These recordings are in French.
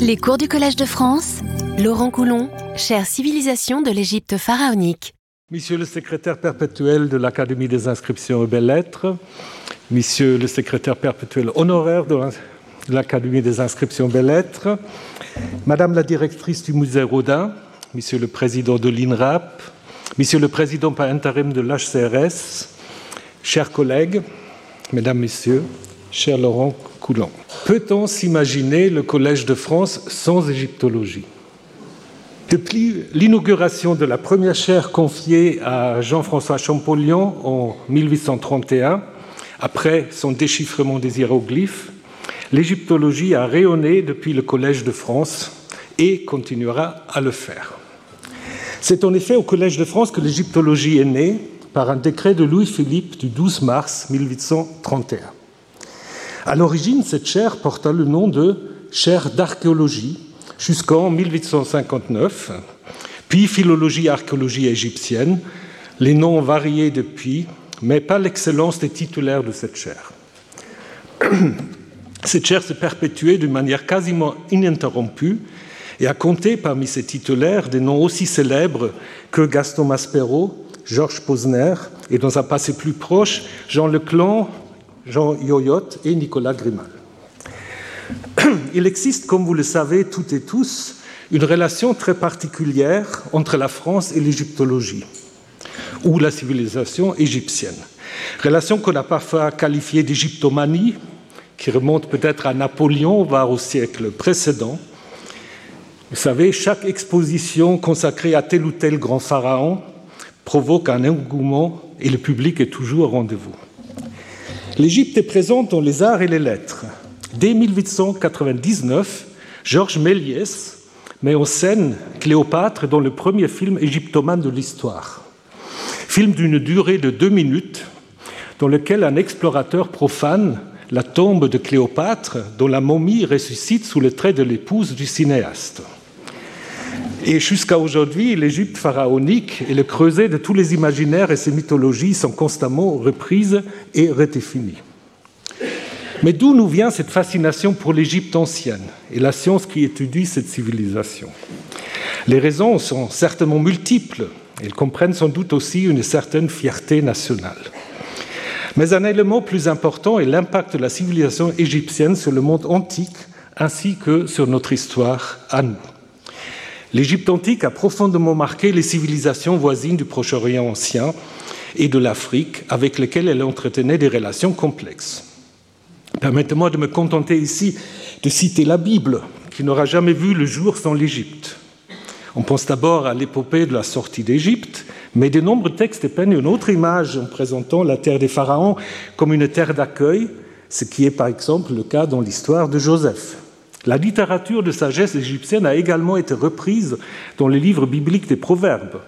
Les cours du Collège de France, Laurent Coulon, chère civilisation de l'Égypte pharaonique. Monsieur le secrétaire perpétuel de l'Académie des inscriptions et belles-lettres, Monsieur le secrétaire perpétuel honoraire de l'Académie des inscriptions et belles-lettres, Madame la directrice du musée Rodin, Monsieur le président de l'INRAP, Monsieur le président par intérim de l'HCRS, chers collègues, Mesdames, Messieurs, cher Laurent Peut-on s'imaginer le Collège de France sans égyptologie? Depuis l'inauguration de la première chaire confiée à Jean-François Champollion en 1831, après son déchiffrement des hiéroglyphes, l'égyptologie a rayonné depuis le Collège de France et continuera à le faire. C'est en effet au Collège de France que l'égyptologie est née par un décret de Louis-Philippe du 12 mars 1831. À l'origine, cette chaire porta le nom de chaire d'archéologie jusqu'en 1859, puis philologie archéologie égyptienne. Les noms ont varié depuis, mais pas l'excellence des titulaires de cette chaire. Cette chaire s'est perpétuée d'une manière quasiment ininterrompue et a compté parmi ses titulaires des noms aussi célèbres que Gaston Maspero, Georges Posner et dans un passé plus proche, Jean Leclan, Jean Yoyot et Nicolas Grimal. Il existe, comme vous le savez toutes et tous, une relation très particulière entre la France et l'égyptologie, ou la civilisation égyptienne. Relation qu'on a parfois qualifiée d'égyptomanie, qui remonte peut-être à Napoléon, voire au siècle précédent. Vous savez, chaque exposition consacrée à tel ou tel grand pharaon provoque un engouement et le public est toujours au rendez-vous. L'Égypte est présente dans les arts et les lettres. Dès 1899, Georges Méliès met en scène Cléopâtre dans le premier film égyptomane de l'histoire. Film d'une durée de deux minutes, dans lequel un explorateur profane la tombe de Cléopâtre, dont la momie ressuscite sous le trait de l'épouse du cinéaste. Et jusqu'à aujourd'hui, l'Égypte pharaonique et le creuset de tous les imaginaires et ses mythologies sont constamment reprises et redéfinies. Mais d'où nous vient cette fascination pour l'Égypte ancienne et la science qui étudie cette civilisation? Les raisons sont certainement multiples. Elles comprennent sans doute aussi une certaine fierté nationale. Mais un élément plus important est l'impact de la civilisation égyptienne sur le monde antique ainsi que sur notre histoire à nous. L'Égypte antique a profondément marqué les civilisations voisines du Proche-Orient ancien et de l'Afrique, avec lesquelles elle entretenait des relations complexes. Permettez-moi de me contenter ici de citer la Bible, qui n'aura jamais vu le jour sans l'Égypte. On pense d'abord à l'épopée de la sortie d'Égypte, mais de nombreux textes peignent une autre image en présentant la terre des pharaons comme une terre d'accueil, ce qui est par exemple le cas dans l'histoire de Joseph. La littérature de sagesse égyptienne a également été reprise dans les livres bibliques des Proverbes.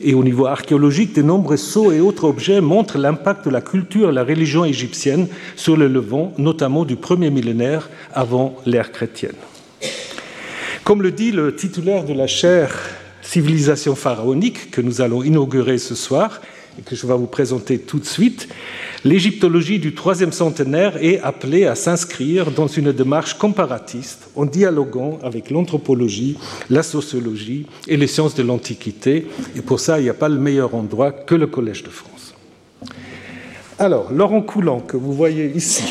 Et au niveau archéologique, de nombreux sceaux et autres objets montrent l'impact de la culture et la religion égyptienne sur le Levant, notamment du premier millénaire avant l'ère chrétienne. Comme le dit le titulaire de la chaire Civilisation pharaonique que nous allons inaugurer ce soir et que je vais vous présenter tout de suite, L'égyptologie du troisième centenaire est appelée à s'inscrire dans une démarche comparatiste en dialoguant avec l'anthropologie, la sociologie et les sciences de l'Antiquité. Et pour ça, il n'y a pas le meilleur endroit que le Collège de France. Alors, Laurent Coulant, que vous voyez ici,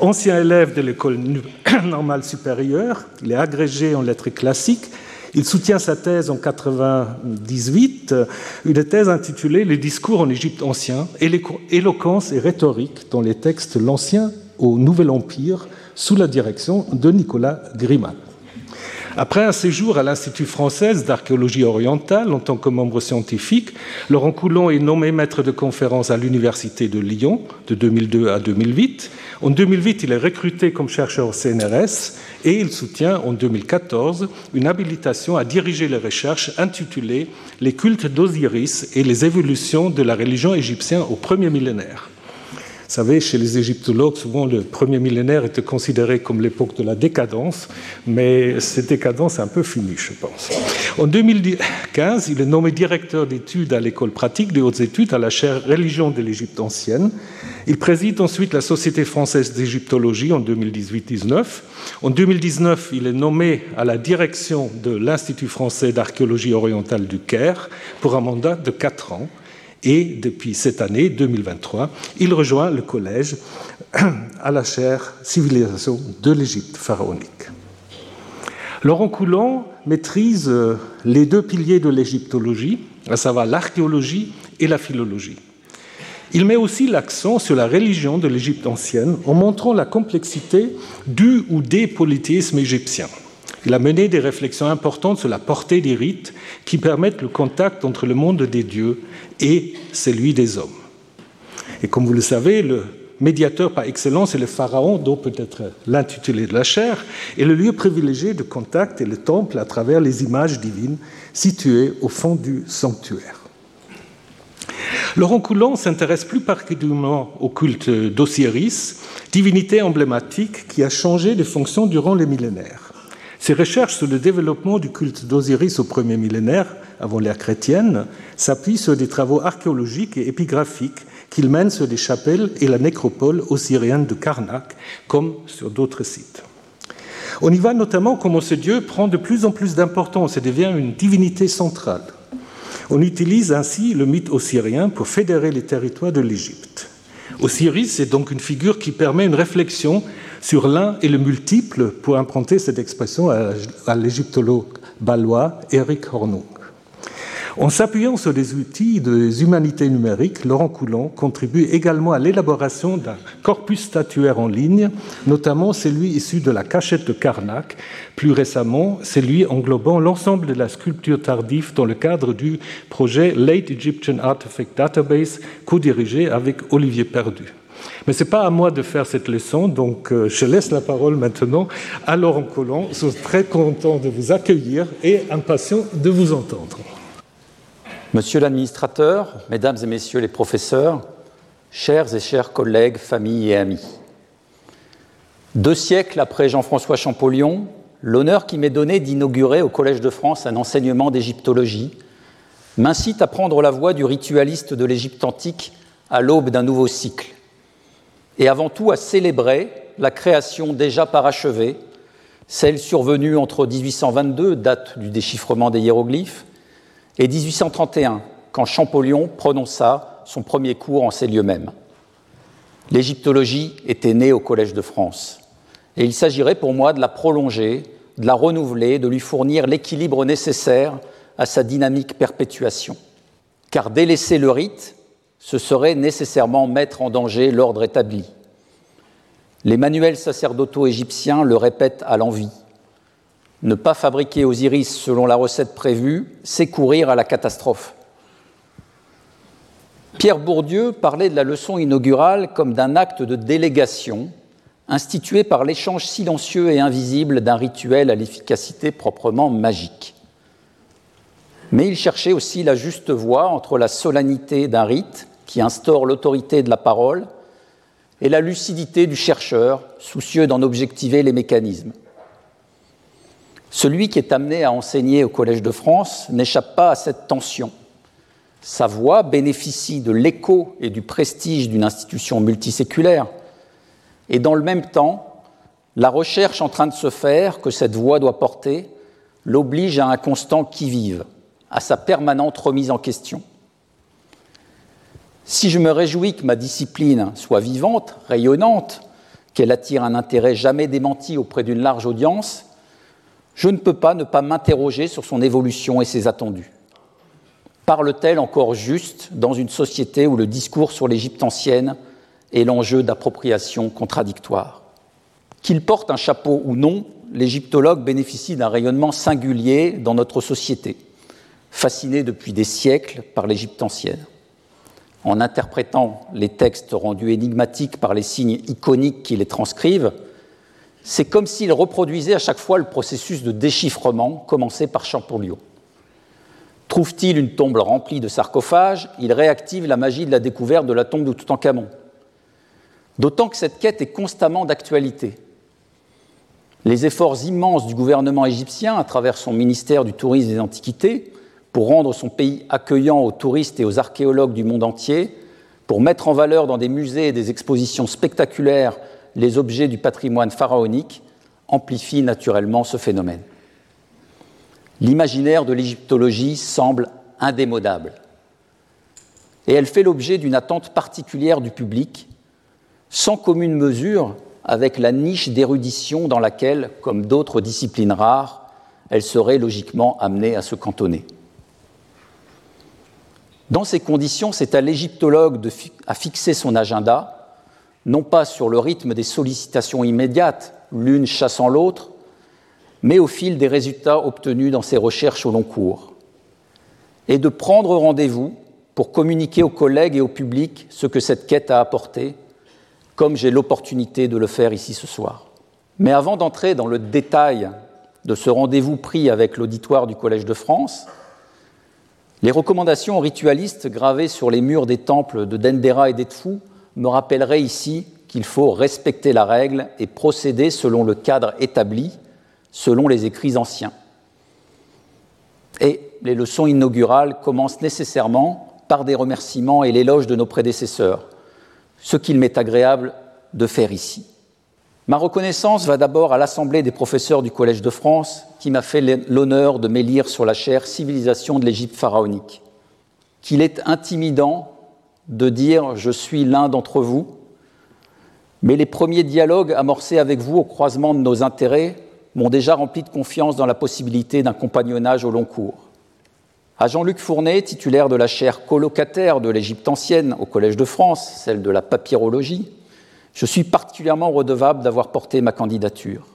ancien élève de l'école normale supérieure, il est agrégé en lettres classiques il soutient sa thèse en 98, une thèse intitulée Les discours en Égypte ancien, éloquence et rhétorique dans les textes l'Ancien au Nouvel Empire, sous la direction de Nicolas Grimal. Après un séjour à l'Institut français d'archéologie orientale en tant que membre scientifique, Laurent Coulon est nommé maître de conférence à l'Université de Lyon de 2002 à 2008. En 2008, il est recruté comme chercheur au CNRS et il soutient en 2014 une habilitation à diriger les recherches intitulée Les cultes d'Osiris et les évolutions de la religion égyptienne au premier millénaire. Vous savez, chez les égyptologues, souvent le premier millénaire était considéré comme l'époque de la décadence, mais cette décadence est un peu finie, je pense. En 2015, il est nommé directeur d'études à l'école pratique des hautes études à la chaire Religion de l'Égypte ancienne. Il préside ensuite la Société française d'égyptologie en 2018-19. En 2019, il est nommé à la direction de l'Institut français d'archéologie orientale du Caire pour un mandat de quatre ans. Et depuis cette année, 2023, il rejoint le collège à la chaire Civilisation de l'Égypte pharaonique. Laurent Coulon maîtrise euh, les deux piliers de l'égyptologie, à savoir l'archéologie et la philologie. Il met aussi l'accent sur la religion de l'Égypte ancienne en montrant la complexité du ou des polythéismes égyptiens. Il a mené des réflexions importantes sur la portée des rites qui permettent le contact entre le monde des dieux et celui des hommes. Et comme vous le savez, le médiateur par excellence est le pharaon, dont peut-être l'intitulé de la chaire, et le lieu privilégié de contact est le temple à travers les images divines situées au fond du sanctuaire. Laurent Coulon s'intéresse plus particulièrement au culte d'Osiris, divinité emblématique qui a changé de fonction durant les millénaires. Ses recherches sur le développement du culte d'Osiris au premier millénaire, avant l'ère chrétienne, s'appuient sur des travaux archéologiques et épigraphiques qu'il mène sur des chapelles et la nécropole osirienne de Karnak, comme sur d'autres sites. On y voit notamment comment ce dieu prend de plus en plus d'importance et devient une divinité centrale. On utilise ainsi le mythe osirien pour fédérer les territoires de l'Égypte. Osiris est donc une figure qui permet une réflexion sur l'un et le multiple, pour emprunter cette expression à l'égyptologue balois Eric Hornung. En s'appuyant sur des outils des humanités numériques, Laurent Coulon contribue également à l'élaboration d'un corpus statuaire en ligne, notamment celui issu de la cachette de Karnak, plus récemment celui englobant l'ensemble de la sculpture tardive dans le cadre du projet Late Egyptian Artifact Database, co-dirigé avec Olivier Perdu. Mais ce n'est pas à moi de faire cette leçon, donc euh, je laisse la parole maintenant à Laurent Collomb. Je suis très content de vous accueillir et impatient de vous entendre. Monsieur l'administrateur, mesdames et messieurs les professeurs, chers et chers collègues, familles et amis. Deux siècles après Jean-François Champollion, l'honneur qui m'est donné d'inaugurer au Collège de France un enseignement d'égyptologie m'incite à prendre la voie du ritualiste de l'Égypte antique à l'aube d'un nouveau cycle et avant tout à célébrer la création déjà parachevée, celle survenue entre 1822, date du déchiffrement des hiéroglyphes, et 1831, quand Champollion prononça son premier cours en ces lieux mêmes. L'égyptologie était née au Collège de France, et il s'agirait pour moi de la prolonger, de la renouveler, de lui fournir l'équilibre nécessaire à sa dynamique perpétuation. Car délaisser le rite, ce serait nécessairement mettre en danger l'ordre établi. Les manuels sacerdotaux égyptiens le répètent à l'envi. Ne pas fabriquer Osiris selon la recette prévue, c'est courir à la catastrophe. Pierre Bourdieu parlait de la leçon inaugurale comme d'un acte de délégation institué par l'échange silencieux et invisible d'un rituel à l'efficacité proprement magique. Mais il cherchait aussi la juste voie entre la solennité d'un rite qui instaure l'autorité de la parole, et la lucidité du chercheur, soucieux d'en objectiver les mécanismes. Celui qui est amené à enseigner au Collège de France n'échappe pas à cette tension. Sa voix bénéficie de l'écho et du prestige d'une institution multiséculaire, et dans le même temps, la recherche en train de se faire que cette voix doit porter l'oblige à un constant qui-vive, à sa permanente remise en question. Si je me réjouis que ma discipline soit vivante, rayonnante, qu'elle attire un intérêt jamais démenti auprès d'une large audience, je ne peux pas ne pas m'interroger sur son évolution et ses attendus. Parle-t-elle encore juste dans une société où le discours sur l'Égypte ancienne est l'enjeu d'appropriation contradictoire? Qu'il porte un chapeau ou non, l'égyptologue bénéficie d'un rayonnement singulier dans notre société, fasciné depuis des siècles par l'Égypte ancienne en interprétant les textes rendus énigmatiques par les signes iconiques qui les transcrivent, c'est comme s'il reproduisait à chaque fois le processus de déchiffrement commencé par Champollion. Trouve-t-il une tombe remplie de sarcophages, il réactive la magie de la découverte de la tombe de Toutankhamon. D'autant que cette quête est constamment d'actualité. Les efforts immenses du gouvernement égyptien, à travers son ministère du Tourisme et des Antiquités, pour rendre son pays accueillant aux touristes et aux archéologues du monde entier, pour mettre en valeur dans des musées et des expositions spectaculaires les objets du patrimoine pharaonique, amplifient naturellement ce phénomène. L'imaginaire de l'égyptologie semble indémodable. Et elle fait l'objet d'une attente particulière du public, sans commune mesure avec la niche d'érudition dans laquelle, comme d'autres disciplines rares, elle serait logiquement amenée à se cantonner. Dans ces conditions, c'est à l'égyptologue de à fixer son agenda, non pas sur le rythme des sollicitations immédiates, l'une chassant l'autre, mais au fil des résultats obtenus dans ses recherches au long cours, et de prendre rendez-vous pour communiquer aux collègues et au public ce que cette quête a apporté, comme j'ai l'opportunité de le faire ici ce soir. Mais avant d'entrer dans le détail de ce rendez-vous pris avec l'auditoire du Collège de France, les recommandations ritualistes gravées sur les murs des temples de Dendera et d'Edfou me rappelleraient ici qu'il faut respecter la règle et procéder selon le cadre établi, selon les écrits anciens. Et les leçons inaugurales commencent nécessairement par des remerciements et l'éloge de nos prédécesseurs, ce qu'il m'est agréable de faire ici. Ma reconnaissance va d'abord à l'Assemblée des professeurs du Collège de France qui m'a fait l'honneur de m'élire sur la chaire Civilisation de l'Égypte pharaonique. Qu'il est intimidant de dire je suis l'un d'entre vous, mais les premiers dialogues amorcés avec vous au croisement de nos intérêts m'ont déjà rempli de confiance dans la possibilité d'un compagnonnage au long cours. À Jean-Luc Fournet, titulaire de la chaire colocataire de l'Égypte ancienne au Collège de France, celle de la papyrologie, je suis particulièrement redevable d'avoir porté ma candidature.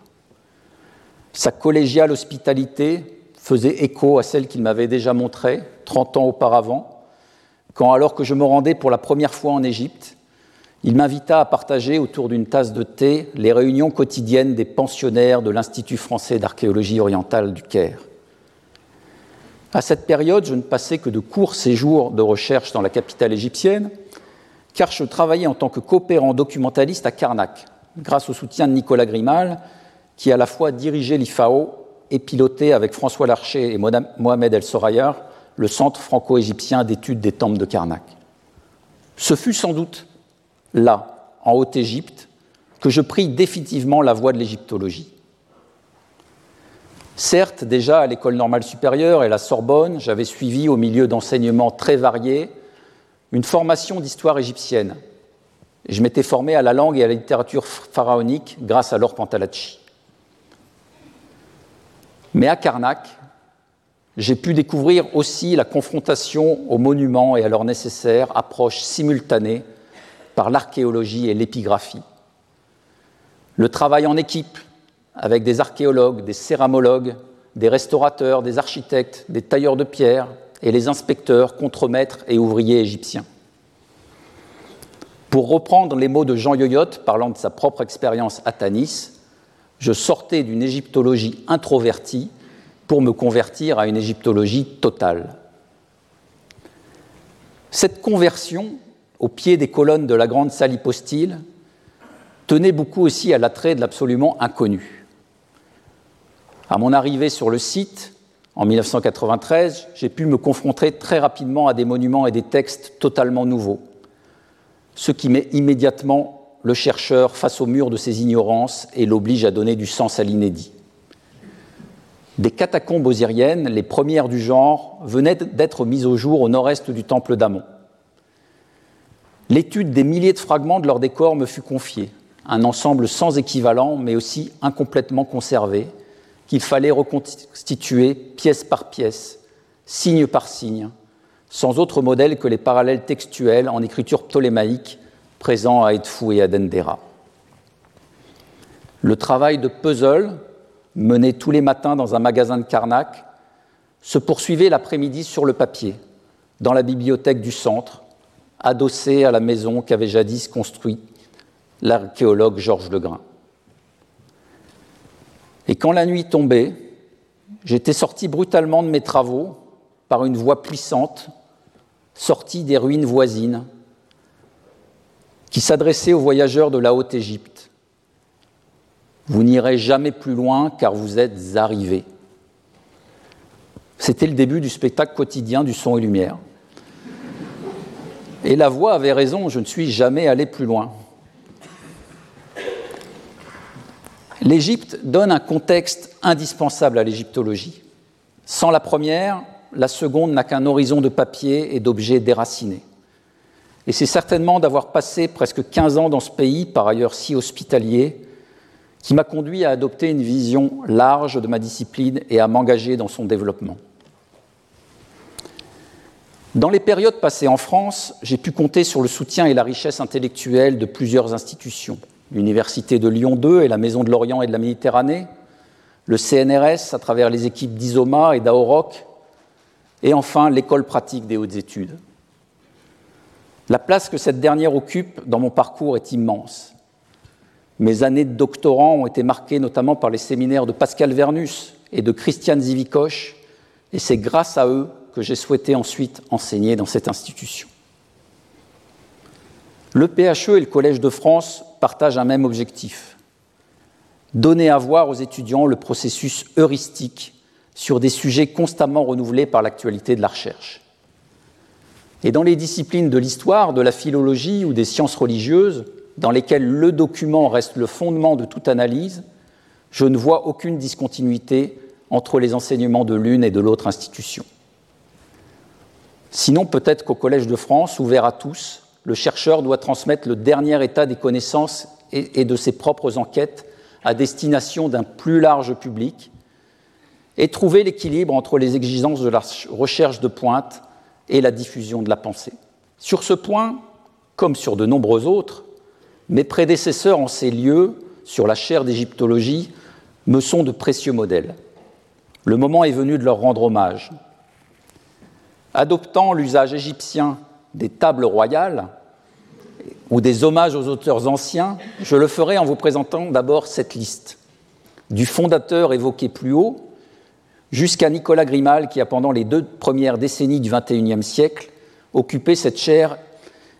Sa collégiale hospitalité faisait écho à celle qu'il m'avait déjà montrée 30 ans auparavant, quand, alors que je me rendais pour la première fois en Égypte, il m'invita à partager autour d'une tasse de thé les réunions quotidiennes des pensionnaires de l'Institut français d'archéologie orientale du Caire. À cette période, je ne passais que de courts séjours de recherche dans la capitale égyptienne, car je travaillais en tant que coopérant documentaliste à Karnak, grâce au soutien de Nicolas Grimal, qui à la fois dirigeait l'IFAO et pilotait avec François Larcher et Mohamed El Soraya le Centre franco-égyptien d'études des temples de Karnak. Ce fut sans doute là, en Haute-Égypte, que je pris définitivement la voie de l'égyptologie. Certes, déjà à l'école normale supérieure et la Sorbonne, j'avais suivi, au milieu d'enseignements très variés, une formation d'histoire égyptienne. Je m'étais formé à la langue et à la littérature pharaonique grâce à Laure Pantalacci. Mais à Karnak, j'ai pu découvrir aussi la confrontation aux monuments et à leur nécessaire approche simultanée par l'archéologie et l'épigraphie. Le travail en équipe, avec des archéologues, des céramologues, des restaurateurs, des architectes, des tailleurs de pierre et les inspecteurs, contremaîtres et ouvriers égyptiens. Pour reprendre les mots de Jean Yoyot parlant de sa propre expérience à Tanis, je sortais d'une égyptologie introvertie pour me convertir à une égyptologie totale. Cette conversion, au pied des colonnes de la grande salle hypostyle, tenait beaucoup aussi à l'attrait de l'absolument inconnu. À mon arrivée sur le site, en 1993, j'ai pu me confronter très rapidement à des monuments et des textes totalement nouveaux, ce qui met immédiatement le chercheur face au mur de ses ignorances et l'oblige à donner du sens à l'inédit. Des catacombes osiriennes, les premières du genre, venaient d'être mises au jour au nord-est du temple d'Amon. L'étude des milliers de fragments de leur décor me fut confiée, un ensemble sans équivalent mais aussi incomplètement conservé, qu'il fallait reconstituer pièce par pièce, signe par signe, sans autre modèle que les parallèles textuels en écriture ptolémaïque présents à Edfou et à Dendera. Le travail de puzzle, mené tous les matins dans un magasin de Karnak, se poursuivait l'après-midi sur le papier, dans la bibliothèque du centre, adossé à la maison qu'avait jadis construite l'archéologue Georges Legrain. Et quand la nuit tombait, j'étais sorti brutalement de mes travaux par une voie puissante, sortie des ruines voisines, qui s'adressait aux voyageurs de la Haute-Égypte. Vous n'irez jamais plus loin car vous êtes arrivés. C'était le début du spectacle quotidien du son et lumière. Et la voix avait raison, je ne suis jamais allé plus loin. L'Égypte donne un contexte indispensable à l'égyptologie. Sans la première, la seconde n'a qu'un horizon de papier et d'objets déracinés. Et c'est certainement d'avoir passé presque 15 ans dans ce pays, par ailleurs si hospitalier, qui m'a conduit à adopter une vision large de ma discipline et à m'engager dans son développement. Dans les périodes passées en France, j'ai pu compter sur le soutien et la richesse intellectuelle de plusieurs institutions. L'Université de Lyon 2 et la Maison de l'Orient et de la Méditerranée, le CNRS à travers les équipes d'ISOMA et d'AOROC, et enfin l'école pratique des hautes études. La place que cette dernière occupe dans mon parcours est immense. Mes années de doctorant ont été marquées notamment par les séminaires de Pascal Vernus et de Christiane Zivikoche, et c'est grâce à eux que j'ai souhaité ensuite enseigner dans cette institution. Le PHE et le Collège de France partagent un même objectif donner à voir aux étudiants le processus heuristique sur des sujets constamment renouvelés par l'actualité de la recherche. Et dans les disciplines de l'histoire, de la philologie ou des sciences religieuses, dans lesquelles le document reste le fondement de toute analyse, je ne vois aucune discontinuité entre les enseignements de l'une et de l'autre institution. Sinon, peut-être qu'au Collège de France, ouvert à tous, le chercheur doit transmettre le dernier état des connaissances et, de ses propres enquêtes à destination d'un plus large public et trouver l'équilibre entre les exigences de la recherche de pointe et la diffusion de la pensée. Sur ce point, comme sur de nombreux autres, mes prédécesseurs en ces lieux, sur la chaire d'égyptologie, me sont de précieux modèles. Le moment est venu de leur rendre hommage adoptant l'usage égyptien des tables royales ou des hommages aux auteurs anciens, je le ferai en vous présentant d'abord cette liste, du fondateur évoqué plus haut jusqu'à Nicolas Grimal qui a pendant les deux premières décennies du XXIe siècle occupé cette chaire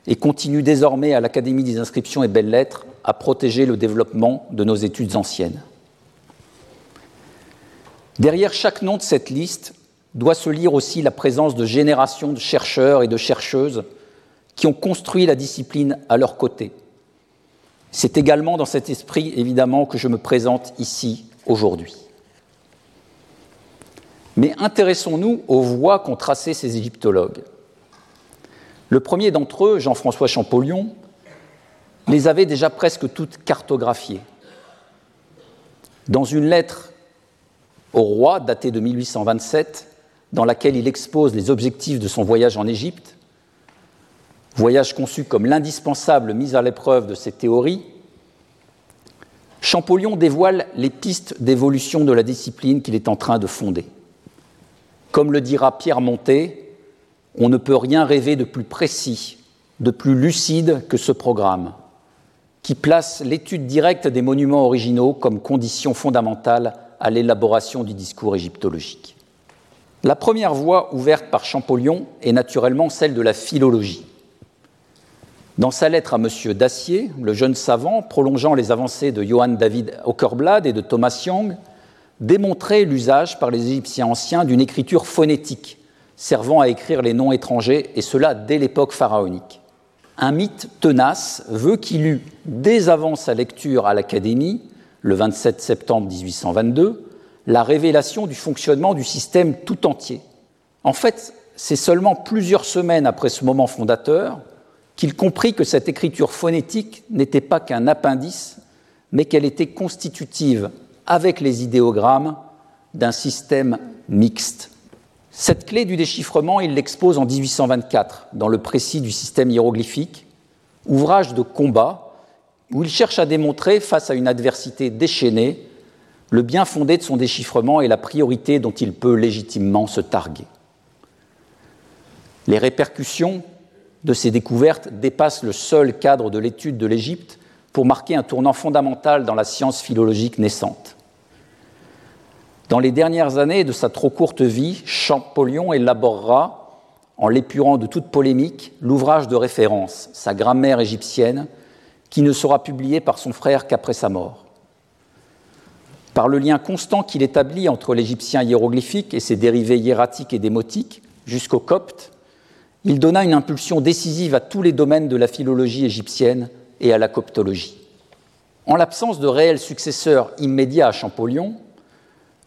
et continue désormais à l'Académie des inscriptions et belles-lettres à protéger le développement de nos études anciennes. Derrière chaque nom de cette liste doit se lire aussi la présence de générations de chercheurs et de chercheuses qui ont construit la discipline à leur côté. C'est également dans cet esprit, évidemment, que je me présente ici aujourd'hui. Mais intéressons-nous aux voies qu'ont tracées ces égyptologues. Le premier d'entre eux, Jean-François Champollion, les avait déjà presque toutes cartographiées. Dans une lettre au roi datée de 1827, dans laquelle il expose les objectifs de son voyage en Égypte, voyage conçu comme l'indispensable mise à l'épreuve de ses théories, Champollion dévoile les pistes d'évolution de la discipline qu'il est en train de fonder. Comme le dira Pierre Montet, on ne peut rien rêver de plus précis, de plus lucide que ce programme, qui place l'étude directe des monuments originaux comme condition fondamentale à l'élaboration du discours égyptologique. La première voie ouverte par Champollion est naturellement celle de la philologie. Dans sa lettre à M. Dacier, le jeune savant, prolongeant les avancées de Johann David Ockerblad et de Thomas Young, démontrait l'usage par les Égyptiens anciens d'une écriture phonétique, servant à écrire les noms étrangers, et cela dès l'époque pharaonique. Un mythe tenace veut qu'il eut, dès avant sa lecture à l'Académie, le 27 septembre 1822, la révélation du fonctionnement du système tout entier. En fait, c'est seulement plusieurs semaines après ce moment fondateur qu'il comprit que cette écriture phonétique n'était pas qu'un appendice, mais qu'elle était constitutive, avec les idéogrammes, d'un système mixte. Cette clé du déchiffrement, il l'expose en 1824 dans le précis du système hiéroglyphique, ouvrage de combat où il cherche à démontrer, face à une adversité déchaînée, le bien fondé de son déchiffrement et la priorité dont il peut légitimement se targuer. Les répercussions de ces découvertes dépassent le seul cadre de l'étude de l'Égypte pour marquer un tournant fondamental dans la science philologique naissante. Dans les dernières années de sa trop courte vie, Champollion élaborera, en l'épurant de toute polémique, l'ouvrage de référence, sa grammaire égyptienne, qui ne sera publié par son frère qu'après sa mort. Par le lien constant qu'il établit entre l'égyptien hiéroglyphique et ses dérivés hiératiques et démotiques, jusqu'au copte, il donna une impulsion décisive à tous les domaines de la philologie égyptienne et à la coptologie. En l'absence de réels successeurs immédiats à Champollion,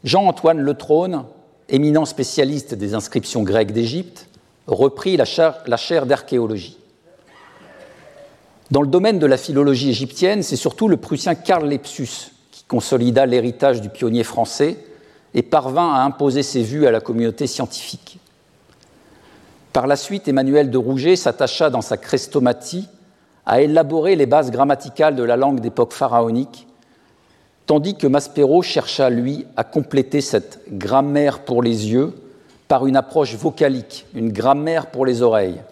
Jean-Antoine Le Trône, éminent spécialiste des inscriptions grecques d'Égypte, reprit la chaire, d'archéologie. Dans le domaine de la philologie égyptienne, c'est surtout le Prussien Karl Lepsus qui consolida l'héritage du pionnier français et parvint à imposer ses vues à la communauté scientifique. Par la suite, Emmanuel de Rouget s'attacha dans sa Chrestomatie à élaborer les bases grammaticales de la langue d'époque pharaonique, tandis que Maspero chercha, lui, à compléter cette grammaire pour les yeux par une approche vocalique, une grammaire pour les oreilles,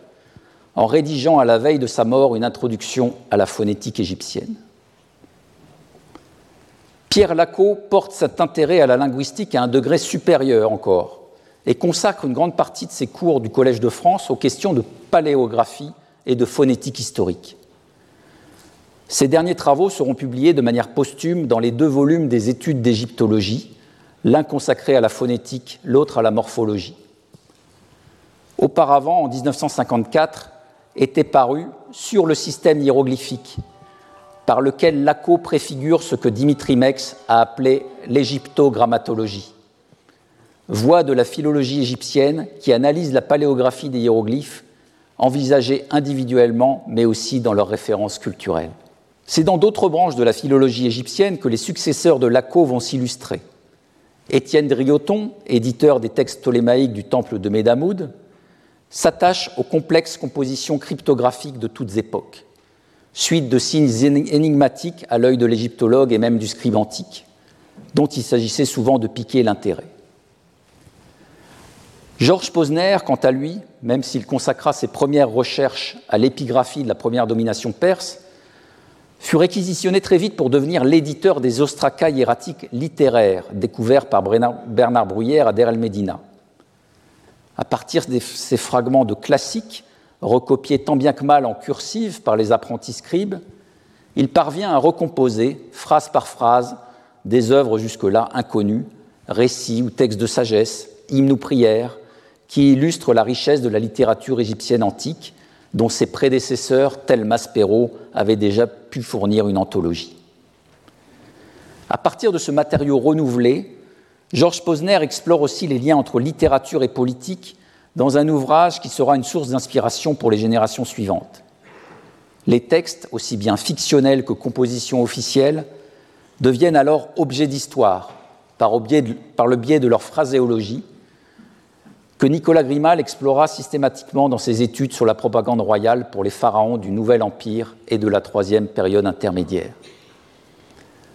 en rédigeant à la veille de sa mort une introduction à la phonétique égyptienne. Pierre Lacot porte cet intérêt à la linguistique à un degré supérieur encore et consacre une grande partie de ses cours du Collège de France aux questions de paléographie et de phonétique historique. Ces derniers travaux seront publiés de manière posthume dans les deux volumes des études d'égyptologie, l'un consacré à la phonétique, l'autre à la morphologie. Auparavant, en 1954, était paru sur le système hiéroglyphique, par lequel Laco préfigure ce que Dimitri Mex a appelé l'égyptogrammatologie, voie de la philologie égyptienne qui analyse la paléographie des hiéroglyphes, envisagés individuellement mais aussi dans leurs références culturelles. C'est dans d'autres branches de la philologie égyptienne que les successeurs de Laco vont s'illustrer. Étienne Drioton, éditeur des textes ptolémaïques du temple de Médamoud, s'attache aux complexes compositions cryptographiques de toutes époques, suite de signes énigmatiques à l'œil de l'égyptologue et même du scribe antique, dont il s'agissait souvent de piquer l'intérêt. Georges Posner, quant à lui, même s'il consacra ses premières recherches à l'épigraphie de la première domination perse, fut réquisitionné très vite pour devenir l'éditeur des ostracas hiératiques littéraires découverts par Bernard Bruyère à Der el Medina. À partir de ces fragments de classiques, recopiés tant bien que mal en cursive par les apprentis scribes, il parvient à recomposer, phrase par phrase, des œuvres jusque-là inconnues, récits ou textes de sagesse, hymnes ou prières, qui illustrent la richesse de la littérature égyptienne antique dont ses prédécesseurs, tels Maspero, avaient déjà pu fournir une anthologie. À partir de ce matériau renouvelé, Georges Posner explore aussi les liens entre littérature et politique dans un ouvrage qui sera une source d'inspiration pour les générations suivantes. Les textes, aussi bien fictionnels que compositions officielles, deviennent alors objets d'histoire par, par le biais de leur phraséologie, que Nicolas Grimal explora systématiquement dans ses études sur la propagande royale pour les pharaons du Nouvel Empire et de la troisième période intermédiaire.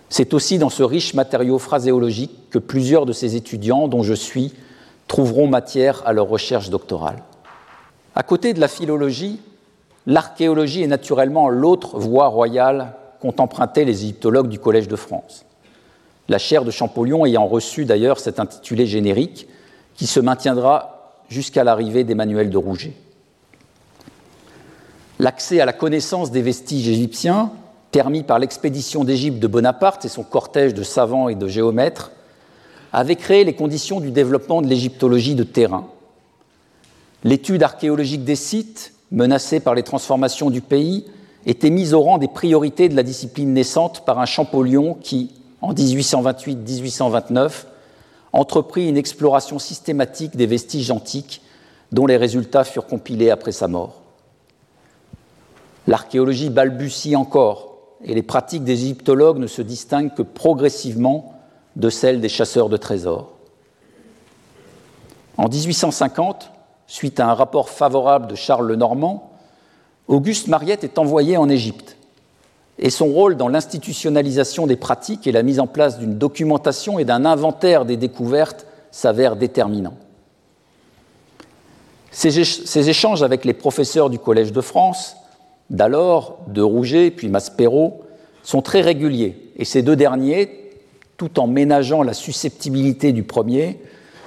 C'est aussi dans ce riche matériau phraséologique que plusieurs de ses étudiants, dont je suis, trouveront matière à leur recherche doctorale. À côté de la philologie, l'archéologie est naturellement l'autre voie royale qu'ont emprunté les égyptologues du Collège de France. La chaire de Champollion ayant reçu d'ailleurs cet intitulé générique, qui se maintiendra jusqu'à l'arrivée d'Emmanuel de Rouget. L'accès à la connaissance des vestiges égyptiens, permis par l'expédition d'Égypte de Bonaparte et son cortège de savants et de géomètres, avait créé les conditions du développement de l'égyptologie de terrain. L'étude archéologique des sites, menacés par les transformations du pays, était mise au rang des priorités de la discipline naissante par un Champollion qui, en 1828-1829, entreprit une exploration systématique des vestiges antiques dont les résultats furent compilés après sa mort. L'archéologie balbutie encore et les pratiques des égyptologues ne se distinguent que progressivement de celles des chasseurs de trésors. En 1850, suite à un rapport favorable de Charles le Normand, Auguste Mariette est envoyé en Égypte et son rôle dans l'institutionnalisation des pratiques et la mise en place d'une documentation et d'un inventaire des découvertes s'avère déterminant. Ces, échanges avec les professeurs du Collège de France, d'alors, de Rouget puis Maspero, sont très réguliers et ces deux derniers, tout en ménageant la susceptibilité du premier,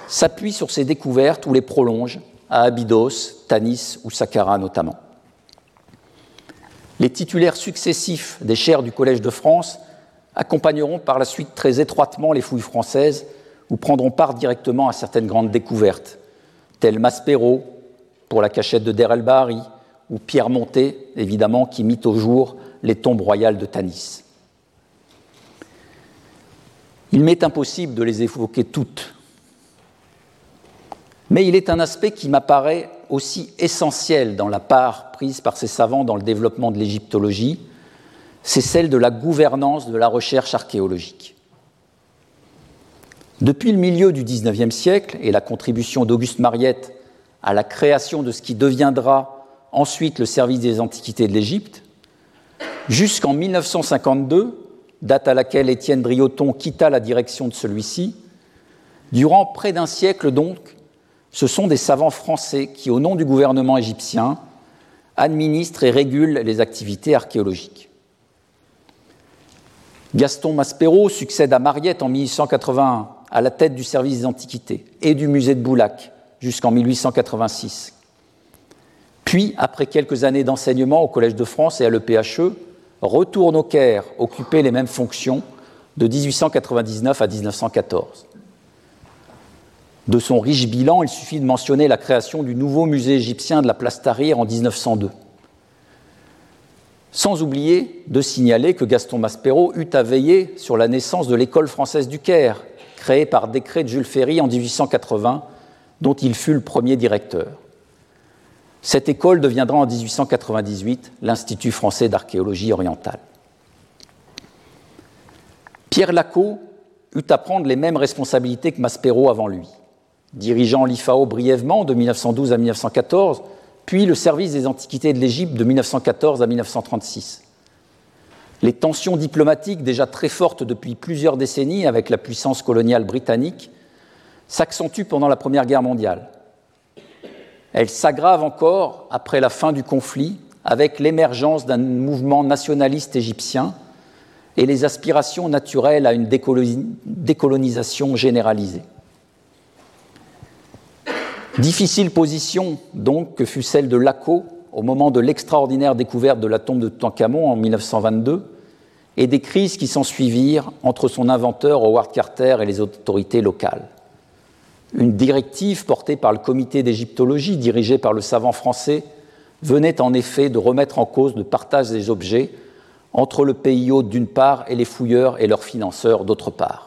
s'appuient sur ces découvertes ou les prolongent, à Abydos, Tanis ou Saqqara notamment. Les titulaires successifs des chaires du Collège de France accompagneront par la suite très étroitement les fouilles françaises ou prendront part directement à certaines grandes découvertes, telles Maspero pour la cachette de Der el Bahari ou Pierre Monté, évidemment, qui mit au jour les tombes royales de Tanis. Il m'est impossible de les évoquer toutes, mais il est un aspect qui m'apparaît aussi essentiel dans la part prise par ces savants dans le développement de l'égyptologie, c'est celle de la gouvernance de la recherche archéologique. Depuis le milieu du XIXe siècle et la contribution d'Auguste Mariette à la création de ce qui deviendra ensuite le service des antiquités de l'Égypte, jusqu'en 1952, date à laquelle Étienne Brioton quitta la direction de celui-ci, durant près d'un siècle donc, ce sont des savants français qui, au nom du gouvernement égyptien, administrent et régulent les activités archéologiques. Gaston Maspero succède à Mariette en 1881 à la tête du service des antiquités et du musée de Boulac jusqu'en 1886. Puis, après quelques années d'enseignement au Collège de France et à l'EPHE, retourne au Caire occuper les mêmes fonctions de 1899 à 1914. De son riche bilan, il suffit de mentionner la création du nouveau musée égyptien de la place Tahrir en 1902. Sans oublier de signaler que Gaston Maspero eut à veiller sur la naissance de l'école française du Caire, créée par décret de Jules Ferry en 1880, dont il fut le premier directeur. Cette école deviendra en 1898 l'Institut français d'archéologie orientale. Pierre Lacot eut à prendre les mêmes responsabilités que Maspero avant lui dirigeant l'IFAO brièvement de 1912 à 1914, puis le service des antiquités de l'Égypte de 1914 à 1936. Les tensions diplomatiques, déjà très fortes depuis plusieurs décennies avec la puissance coloniale britannique, s'accentuent pendant la Première Guerre mondiale. Elles s'aggravent encore après la fin du conflit avec l'émergence d'un mouvement nationaliste égyptien et les aspirations naturelles à une décolonisation généralisée. Difficile position, donc, que fut celle de Laco au moment de l'extraordinaire découverte de la tombe de Toutankhamon en 1922 et des crises qui s'ensuivirent entre son inventeur Howard Carter et les autorités locales. Une directive portée par le comité d'égyptologie dirigé par le savant français venait en effet de remettre en cause le partage des objets entre le hôte d'une part et les fouilleurs et leurs financeurs d'autre part.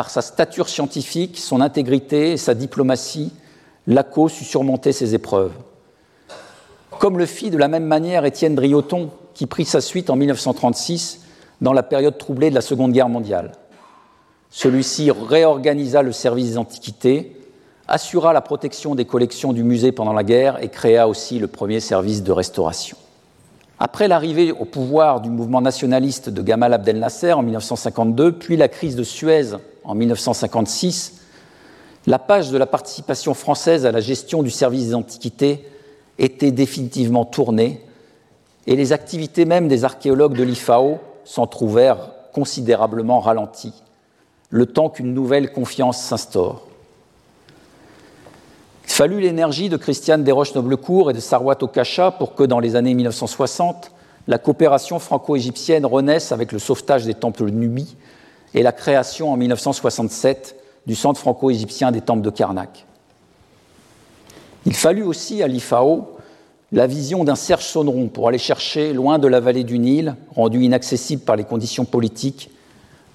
Par sa stature scientifique, son intégrité et sa diplomatie, Laco sut surmonter ces épreuves. Comme le fit de la même manière Étienne Drioton, qui prit sa suite en 1936 dans la période troublée de la Seconde Guerre mondiale. Celui-ci réorganisa le service des antiquités, assura la protection des collections du musée pendant la guerre et créa aussi le premier service de restauration. Après l'arrivée au pouvoir du mouvement nationaliste de Gamal Abdel Nasser en 1952, puis la crise de Suez en 1956, la page de la participation française à la gestion du service des antiquités était définitivement tournée et les activités même des archéologues de l'IFAO s'en trouvèrent considérablement ralenties, le temps qu'une nouvelle confiance s'instaure. Il fallut l'énergie de Christiane Desroches-Noblecourt et de Sarwat Okacha pour que, dans les années 1960, la coopération franco-égyptienne renaisse avec le sauvetage des temples de Nubie et la création en 1967 du Centre franco-égyptien des temples de Karnak. Il fallut aussi à l'IFAO la vision d'un Serge Sonneron pour aller chercher, loin de la vallée du Nil, rendue inaccessible par les conditions politiques,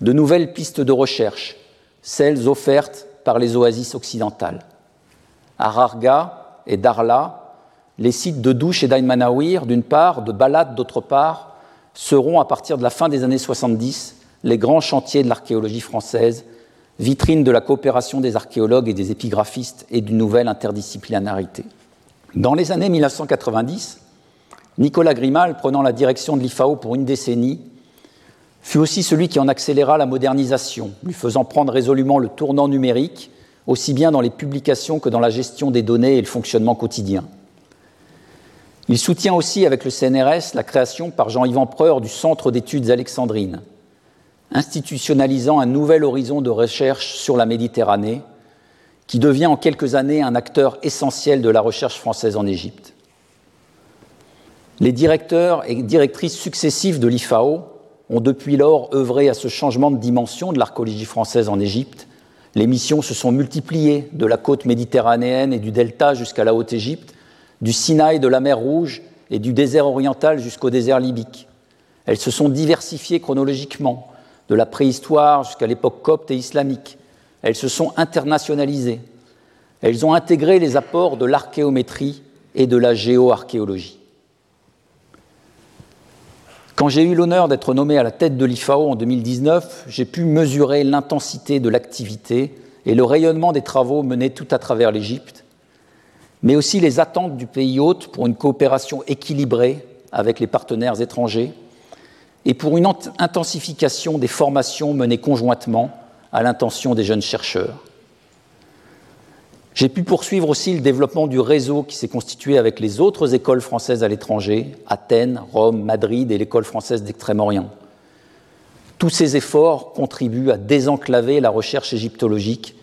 de nouvelles pistes de recherche, celles offertes par les oasis occidentales. À Rarga et Darla, les sites de douche et d'Aïn d'une part, de Balad, d'autre part, seront, à partir de la fin des années 70, les grands chantiers de l'archéologie française, vitrine de la coopération des archéologues et des épigraphistes et d'une nouvelle interdisciplinarité. Dans les années 1990, Nicolas Grimal, prenant la direction de l'IFAO pour une décennie, fut aussi celui qui en accéléra la modernisation, lui faisant prendre résolument le tournant numérique, aussi bien dans les publications que dans la gestion des données et le fonctionnement quotidien. Il soutient aussi avec le CNRS la création par Jean-Yvan Preur du Centre d'études alexandrines, institutionnalisant un nouvel horizon de recherche sur la Méditerranée, qui devient en quelques années un acteur essentiel de la recherche française en Égypte. Les directeurs et directrices successifs de l'IFAO ont depuis lors œuvré à ce changement de dimension de l'archéologie française en Égypte. Les missions se sont multipliées de la côte méditerranéenne et du delta jusqu'à la Haute-Égypte, du Sinaï, de la mer Rouge et du désert oriental jusqu'au désert libique. Elles se sont diversifiées chronologiquement, de la préhistoire jusqu'à l'époque copte et islamique. Elles se sont internationalisées. Elles ont intégré les apports de l'archéométrie et de la géoarchéologie. Quand j'ai eu l'honneur d'être nommé à la tête de l'IFAO en 2019, j'ai pu mesurer l'intensité de l'activité et le rayonnement des travaux menés tout à travers l'Égypte, mais aussi les attentes du pays hôte pour une coopération équilibrée avec les partenaires étrangers et pour une intensification des formations menées conjointement à l'intention des jeunes chercheurs. J'ai pu poursuivre aussi le développement du réseau qui s'est constitué avec les autres écoles françaises à l'étranger, Athènes, Rome, Madrid et l'école française d'Extrême-Orient. Tous ces efforts contribuent à désenclaver la recherche égyptologique,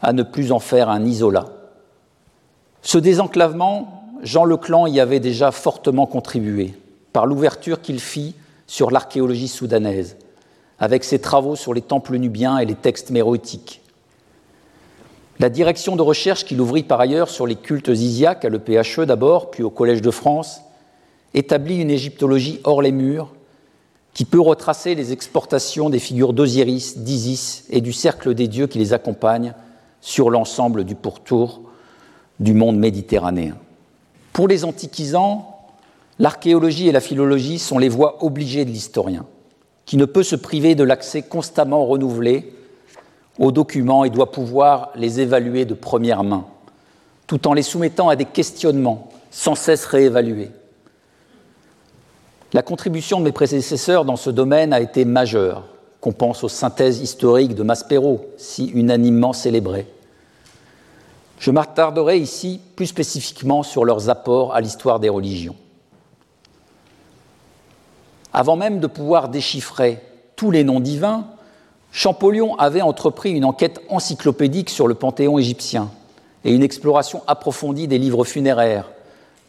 à ne plus en faire un isolat. Ce désenclavement, Jean Leclan y avait déjà fortement contribué par l'ouverture qu'il fit sur l'archéologie soudanaise, avec ses travaux sur les temples nubiens et les textes méroïtiques. La direction de recherche qu'il ouvrit par ailleurs sur les cultes isiaques à l'EPHE d'abord, puis au Collège de France, établit une égyptologie hors les murs qui peut retracer les exportations des figures d'Osiris, d'Isis et du cercle des dieux qui les accompagnent sur l'ensemble du pourtour du monde méditerranéen. Pour les antiquisants, l'archéologie et la philologie sont les voies obligées de l'historien, qui ne peut se priver de l'accès constamment renouvelé aux documents et doit pouvoir les évaluer de première main, tout en les soumettant à des questionnements sans cesse réévalués. La contribution de mes prédécesseurs dans ce domaine a été majeure, qu'on pense aux synthèses historiques de Maspero, si unanimement célébrées. Je m'attarderai ici plus spécifiquement sur leurs apports à l'histoire des religions. Avant même de pouvoir déchiffrer tous les noms divins, Champollion avait entrepris une enquête encyclopédique sur le panthéon égyptien et une exploration approfondie des livres funéraires,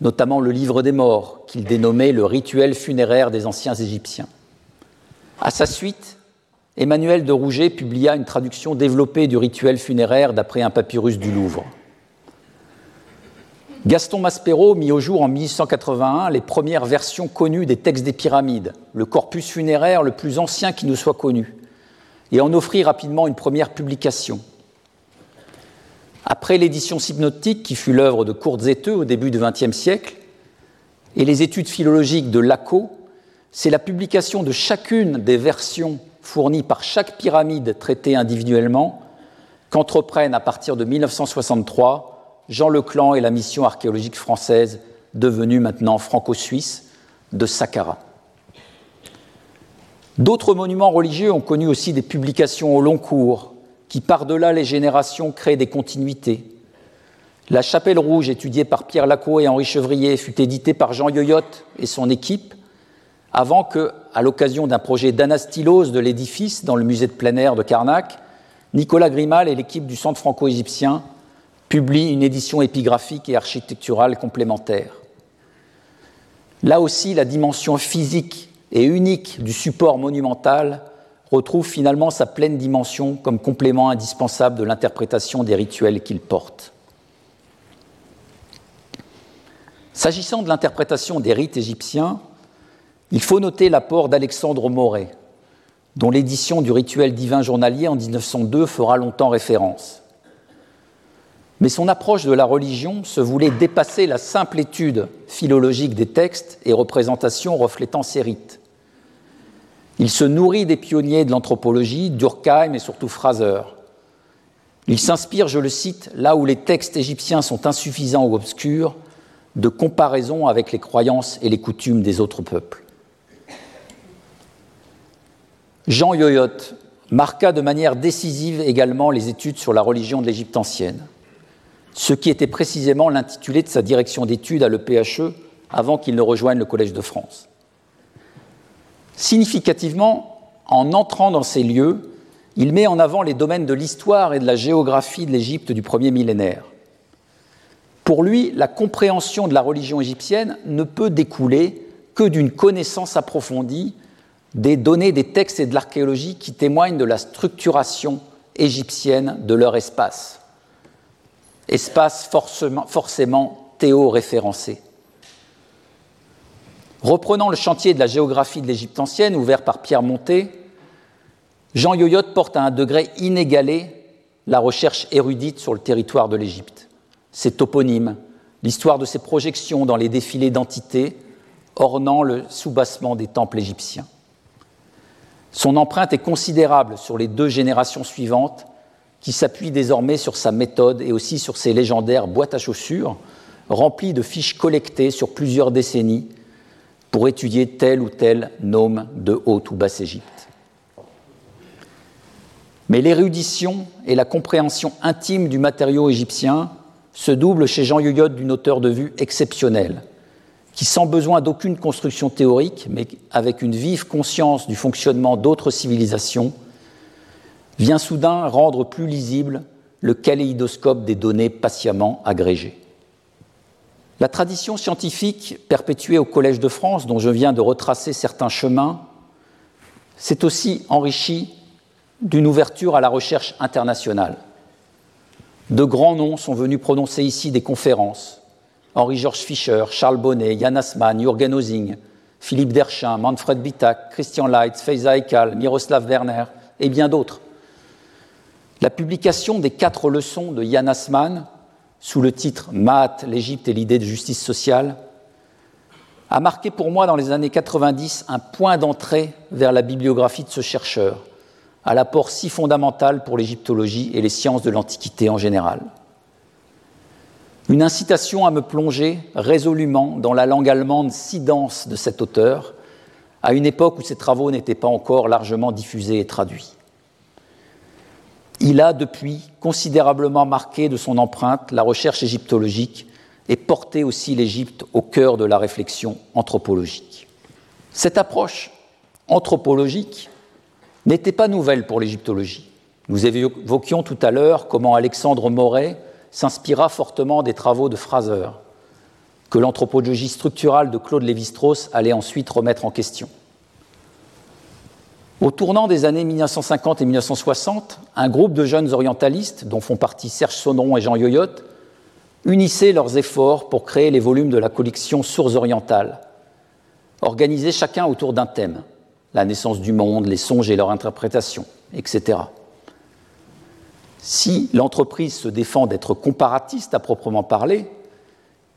notamment le livre des morts, qu'il dénommait le rituel funéraire des anciens Égyptiens. À sa suite, Emmanuel de Rouget publia une traduction développée du rituel funéraire d'après un papyrus du Louvre. Gaston Maspero mit au jour en 1881 les premières versions connues des textes des pyramides, le corpus funéraire le plus ancien qui nous soit connu, et en offrit rapidement une première publication. Après l'édition hypnotique, qui fut l'œuvre de Courtzeteux au début du XXe siècle, et les études philologiques de Laco, c'est la publication de chacune des versions fournies par chaque pyramide traitée individuellement qu'entreprennent à partir de 1963 Jean Leclan et la mission archéologique française, devenue maintenant franco-suisse, de Saqqara. D'autres monuments religieux ont connu aussi des publications au long cours, qui par-delà les générations créent des continuités. La Chapelle Rouge, étudiée par Pierre Lacot et Henri Chevrier, fut éditée par Jean Yoyotte et son équipe, avant que, à l'occasion d'un projet d'anastylose de l'édifice dans le musée de plein air de Carnac, Nicolas Grimal et l'équipe du Centre franco-égyptien publient une édition épigraphique et architecturale complémentaire. Là aussi, la dimension physique et unique du support monumental retrouve finalement sa pleine dimension comme complément indispensable de l'interprétation des rituels qu'il porte. S'agissant de l'interprétation des rites égyptiens, il faut noter l'apport d'Alexandre Moret, dont l'édition du rituel divin journalier en 1902 fera longtemps référence. Mais son approche de la religion se voulait dépasser la simple étude philologique des textes et représentations reflétant ces rites. Il se nourrit des pionniers de l'anthropologie, Durkheim et surtout Fraser. Il s'inspire, je le cite, là où les textes égyptiens sont insuffisants ou obscurs, de comparaison avec les croyances et les coutumes des autres peuples. Jean Yoyot marqua de manière décisive également les études sur la religion de l'Égypte ancienne, ce qui était précisément l'intitulé de sa direction d'études à l'EPHE avant qu'il ne rejoigne le Collège de France. Significativement, en entrant dans ces lieux, il met en avant les domaines de l'histoire et de la géographie de l'Égypte du premier millénaire. Pour lui, la compréhension de la religion égyptienne ne peut découler que d'une connaissance approfondie des données des textes et de l'archéologie qui témoignent de la structuration égyptienne de leur espace. Espace forcément, théo-référencé. Reprenant le chantier de la géographie de l'Égypte ancienne, ouvert par Pierre Montet, Jean Yoyot porte à un degré inégalé la recherche érudite sur le territoire de l'Égypte. Ses toponymes, l'histoire de ses projections dans les défilés d'entités ornant le soubassement des temples égyptiens. Son empreinte est considérable sur les deux générations suivantes, qui s'appuient désormais sur sa méthode et aussi sur ses légendaires boîtes à chaussures, remplies de fiches collectées sur plusieurs décennies pour étudier tel ou tel nome de Haute ou Basse-Égypte. Mais l'érudition et la compréhension intime du matériau égyptien se doublent chez Jean Yoyot d'une hauteur de vue exceptionnelle, qui, sans besoin d'aucune construction théorique, mais avec une vive conscience du fonctionnement d'autres civilisations, vient soudain rendre plus lisible le kaléidoscope des données patiemment agrégées. La tradition scientifique perpétuée au Collège de France, dont je viens de retracer certains chemins, s'est aussi enrichie d'une ouverture à la recherche internationale. De grands noms sont venus prononcer ici des conférences, Henri-Georges Fischer, Charles Bonnet, Jan Assmann, Jürgen Osing, Philippe Derchin, Manfred Bitak, Christian Leitz, Feiza Ekal, Miroslav Werner et bien d'autres. La publication des quatre leçons de Jan Assmann, sous le titre Maat, l'Égypte et l'idée de justice sociale, a marqué pour moi dans les années 90 un point d'entrée vers la bibliographie de ce chercheur, à l'apport si fondamental pour l'égyptologie et les sciences de l'Antiquité en général une incitation à me plonger résolument dans la langue allemande si dense de cet auteur, à une époque où ses travaux n'étaient pas encore largement diffusés et traduits. Il a depuis considérablement marqué de son empreinte la recherche égyptologique et porté aussi l'Égypte au cœur de la réflexion anthropologique. Cette approche anthropologique n'était pas nouvelle pour l'égyptologie. Nous évoquions tout à l'heure comment Alexandre Moret s'inspira fortement des travaux de Fraser, que l'anthropologie structurale de Claude Lévi-Strauss allait ensuite remettre en question. Au tournant des années 1950 et 1960, un groupe de jeunes orientalistes, dont font partie Serge Sonneron et Jean Yoyot, unissaient leurs efforts pour créer les volumes de la collection Sources orientales, organisés chacun autour d'un thème, la naissance du monde, les songes et leur interprétation, etc. Si l'entreprise se défend d'être comparatiste à proprement parler,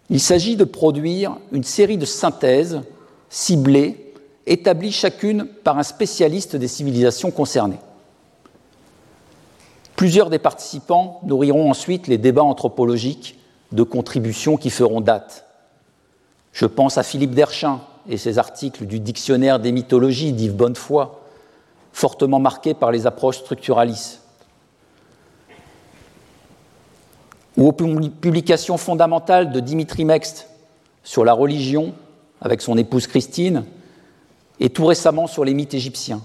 il s'agit de produire une série de synthèses ciblées, établies chacune par un spécialiste des civilisations concernées. Plusieurs des participants nourriront ensuite les débats anthropologiques de contributions qui feront date. Je pense à Philippe Derchin et ses articles du Dictionnaire des mythologies d'Yves Bonnefoy, fortement marqués par les approches structuralistes ou aux publications fondamentales de Dimitri Mext sur la religion avec son épouse Christine, et tout récemment sur les mythes égyptiens.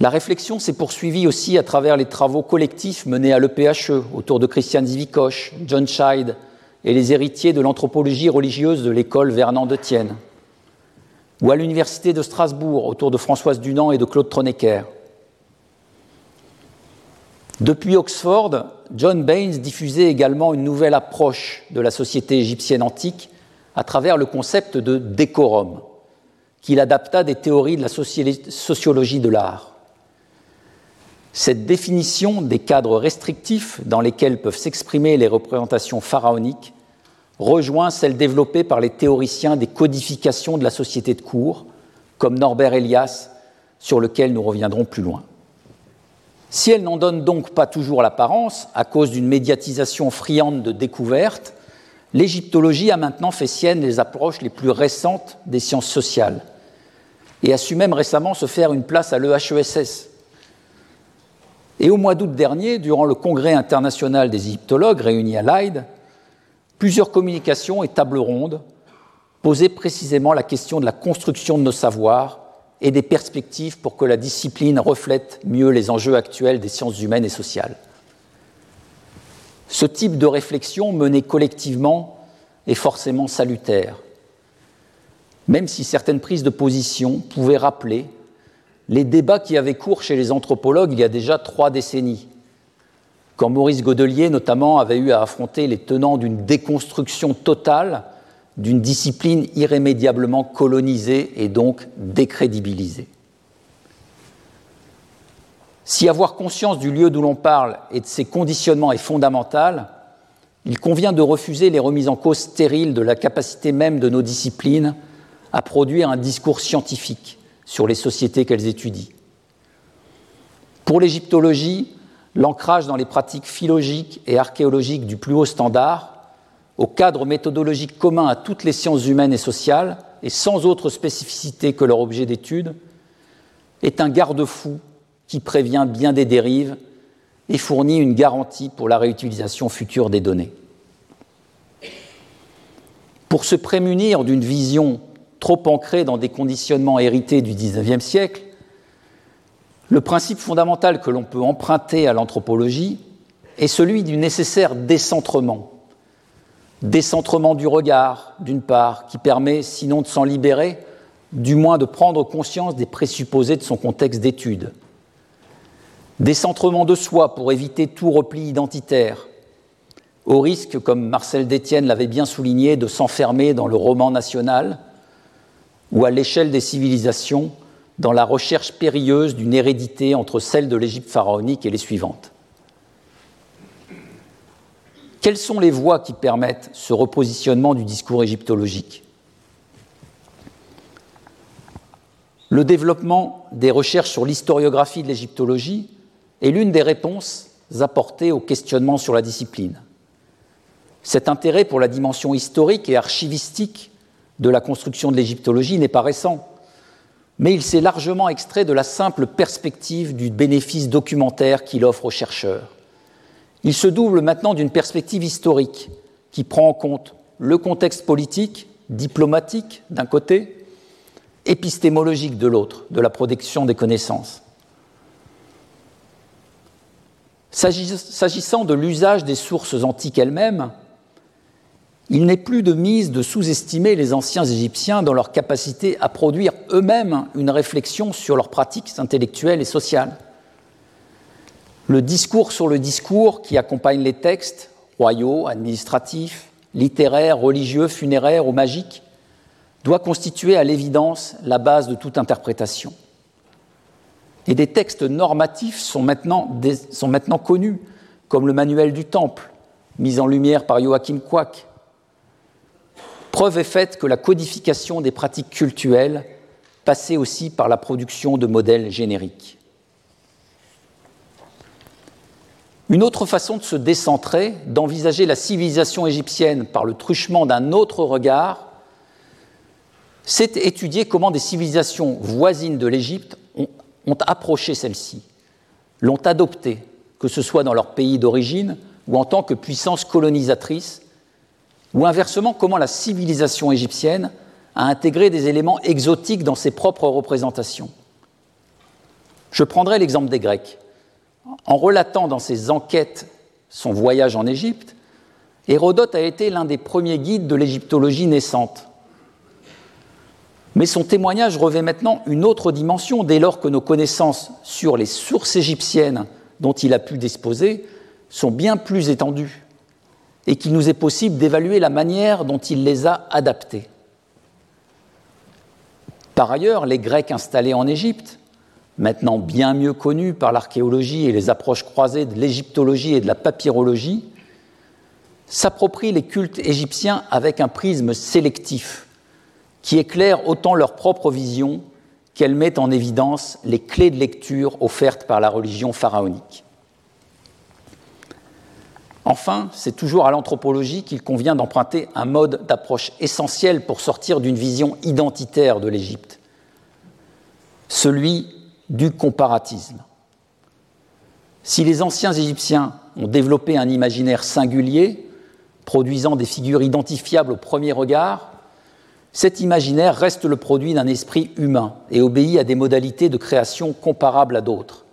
La réflexion s'est poursuivie aussi à travers les travaux collectifs menés à l'EPHE autour de Christian Zivikoch, John Scheid et les héritiers de l'anthropologie religieuse de l'école Vernon de Tienne, ou à l'Université de Strasbourg autour de Françoise Dunant et de Claude Tronecker. Depuis Oxford, John Baines diffusait également une nouvelle approche de la société égyptienne antique à travers le concept de décorum, qu'il adapta des théories de la sociologie de l'art. Cette définition des cadres restrictifs dans lesquels peuvent s'exprimer les représentations pharaoniques rejoint celle développée par les théoriciens des codifications de la société de cour, comme Norbert Elias, sur lequel nous reviendrons plus loin. Si elle n'en donne donc pas toujours l'apparence, à cause d'une médiatisation friande de découvertes, l'égyptologie a maintenant fait sienne les approches les plus récentes des sciences sociales et a su même récemment se faire une place à l'EHESS. Et au mois d'août dernier, durant le congrès international des égyptologues réunis à Leyde, plusieurs communications et tables rondes posaient précisément la question de la construction de nos savoirs et des perspectives pour que la discipline reflète mieux les enjeux actuels des sciences humaines et sociales. Ce type de réflexion menée collectivement est forcément salutaire, même si certaines prises de position pouvaient rappeler les débats qui avaient cours chez les anthropologues il y a déjà trois décennies, quand Maurice Godelier notamment avait eu à affronter les tenants d'une déconstruction totale d'une discipline irrémédiablement colonisée et donc décrédibilisée. Si avoir conscience du lieu d'où l'on parle et de ses conditionnements est fondamental, il convient de refuser les remises en cause stériles de la capacité même de nos disciplines à produire un discours scientifique sur les sociétés qu'elles étudient. Pour l'égyptologie, l'ancrage dans les pratiques philologiques et archéologiques du plus haut standard, au cadre méthodologique commun à toutes les sciences humaines et sociales, et sans autre spécificité que leur objet d'étude, est un garde-fou qui prévient bien des dérives et fournit une garantie pour la réutilisation future des données. Pour se prémunir d'une vision trop ancrée dans des conditionnements hérités du XIXe siècle, le principe fondamental que l'on peut emprunter à l'anthropologie est celui du nécessaire décentrement. Décentrement du regard, d'une part, qui permet, sinon de s'en libérer, du moins de prendre conscience des présupposés de son contexte d'étude. Décentrement de soi pour éviter tout repli identitaire, au risque, comme Marcel Détienne l'avait bien souligné, de s'enfermer dans le roman national ou à l'échelle des civilisations dans la recherche périlleuse d'une hérédité entre celle de l'Égypte pharaonique et les suivantes. Quelles sont les voies qui permettent ce repositionnement du discours égyptologique? Le développement des recherches sur l'historiographie de l'égyptologie est l'une des réponses apportées au questionnement sur la discipline. Cet intérêt pour la dimension historique et archivistique de la construction de l'égyptologie n'est pas récent, mais il s'est largement extrait de la simple perspective du bénéfice documentaire qu'il offre aux chercheurs. Il se double maintenant d'une perspective historique qui prend en compte le contexte politique, diplomatique d'un côté, épistémologique de l'autre, de la protection des connaissances. S'agissant de l'usage des sources antiques elles-mêmes, il n'est plus de mise de sous-estimer les anciens Égyptiens dans leur capacité à produire eux-mêmes une réflexion sur leurs pratiques intellectuelles et sociales. Le discours sur le discours qui accompagne les textes, royaux, administratifs, littéraires, religieux, funéraires ou magiques, doit constituer à l'évidence la base de toute interprétation. Et des textes normatifs sont maintenant, connus, comme le Manuel du Temple, mis en lumière par Joachim Quack. Preuve est faite que la codification des pratiques cultuelles passait aussi par la production de modèles génériques. Une autre façon de se décentrer, d'envisager la civilisation égyptienne par le truchement d'un autre regard, c'est étudier comment des civilisations voisines de l'Égypte ont approché celle-ci, l'ont adoptée, que ce soit dans leur pays d'origine ou en tant que puissance colonisatrice, ou inversement comment la civilisation égyptienne a intégré des éléments exotiques dans ses propres représentations. Je prendrai l'exemple des Grecs. En relatant dans ses enquêtes son voyage en Égypte, Hérodote a été l'un des premiers guides de l'égyptologie naissante. Mais son témoignage revêt maintenant une autre dimension dès lors que nos connaissances sur les sources égyptiennes dont il a pu disposer sont bien plus étendues et qu'il nous est possible d'évaluer la manière dont il les a adaptées. Par ailleurs, les Grecs installés en Égypte, maintenant bien mieux connus par l'archéologie et les approches croisées de l'égyptologie et de la papyrologie, s'approprient les cultes égyptiens avec un prisme sélectif qui éclaire autant leur propre vision qu'elle met en évidence les clés de lecture offertes par la religion pharaonique. Enfin, c'est toujours à l'anthropologie qu'il convient d'emprunter un mode d'approche essentiel pour sortir d'une vision identitaire de l'Égypte, celui du comparatisme. Si les anciens Égyptiens ont développé un imaginaire singulier, produisant des figures identifiables au premier regard, cet imaginaire reste le produit d'un esprit humain et obéit à des modalités de création comparables à d'autres.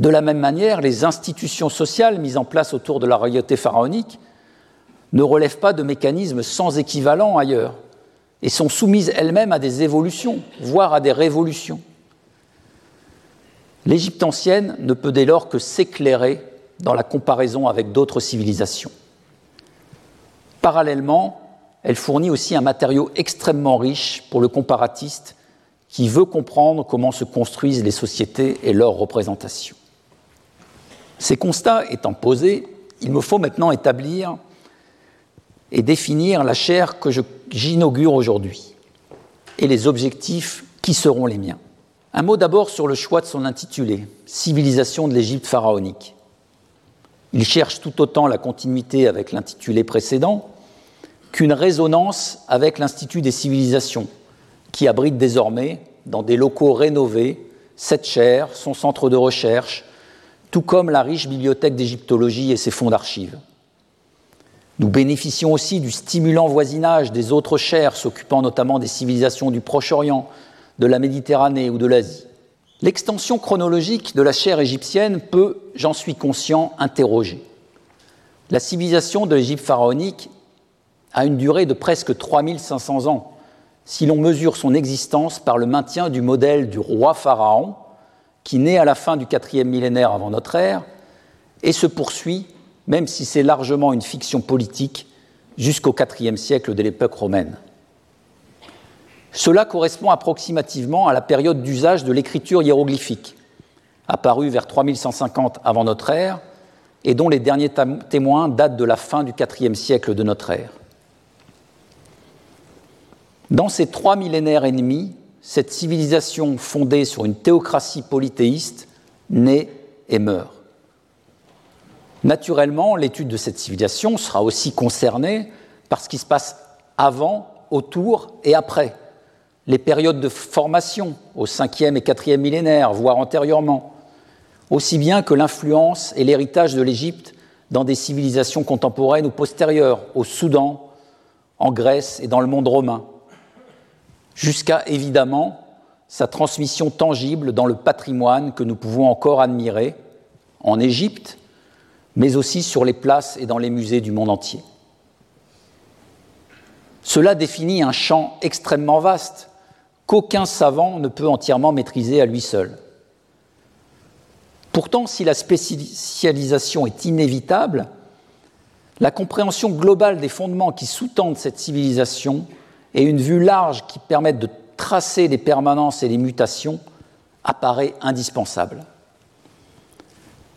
De la même manière, les institutions sociales mises en place autour de la royauté pharaonique ne relèvent pas de mécanismes sans équivalent ailleurs et sont soumises elles-mêmes à des évolutions, voire à des révolutions. L'Égypte ancienne ne peut dès lors que s'éclairer dans la comparaison avec d'autres civilisations. Parallèlement, elle fournit aussi un matériau extrêmement riche pour le comparatiste qui veut comprendre comment se construisent les sociétés et leurs représentations. Ces constats étant posés, il me faut maintenant établir et définir la chaire que j'inaugure aujourd'hui et les objectifs qui seront les miens. Un mot d'abord sur le choix de son intitulé, Civilisation de l'Égypte pharaonique. Il cherche tout autant la continuité avec l'intitulé précédent qu'une résonance avec l'Institut des civilisations, qui abrite désormais, dans des locaux rénovés, cette chaire, son centre de recherche, tout comme la riche bibliothèque d'égyptologie et ses fonds d'archives. Nous bénéficions aussi du stimulant voisinage des autres chaires s'occupant notamment des civilisations du Proche-Orient, de la Méditerranée ou de l'Asie. L'extension chronologique de la chaire égyptienne peut, j'en suis conscient, interroger. La civilisation de l'Égypte pharaonique a une durée de presque 3500 ans, si l'on mesure son existence par le maintien du modèle du roi pharaon, qui naît à la fin du quatrième millénaire avant notre ère et se poursuit même si c'est largement une fiction politique, jusqu'au IVe siècle de l'époque romaine. Cela correspond approximativement à la période d'usage de l'écriture hiéroglyphique, apparue vers 3150 avant notre ère, et dont les derniers témoins datent de la fin du IVe siècle de notre ère. Dans ces trois millénaires ennemis, cette civilisation fondée sur une théocratie polythéiste naît et meurt. Naturellement, l'étude de cette civilisation sera aussi concernée par ce qui se passe avant, autour et après, les périodes de formation au 5e et 4e millénaire, voire antérieurement, aussi bien que l'influence et l'héritage de l'Égypte dans des civilisations contemporaines ou postérieures, au Soudan, en Grèce et dans le monde romain, jusqu'à évidemment sa transmission tangible dans le patrimoine que nous pouvons encore admirer en Égypte mais aussi sur les places et dans les musées du monde entier. Cela définit un champ extrêmement vaste qu'aucun savant ne peut entièrement maîtriser à lui seul. Pourtant, si la spécialisation est inévitable, la compréhension globale des fondements qui sous-tendent cette civilisation et une vue large qui permette de tracer les permanences et les mutations apparaît indispensable.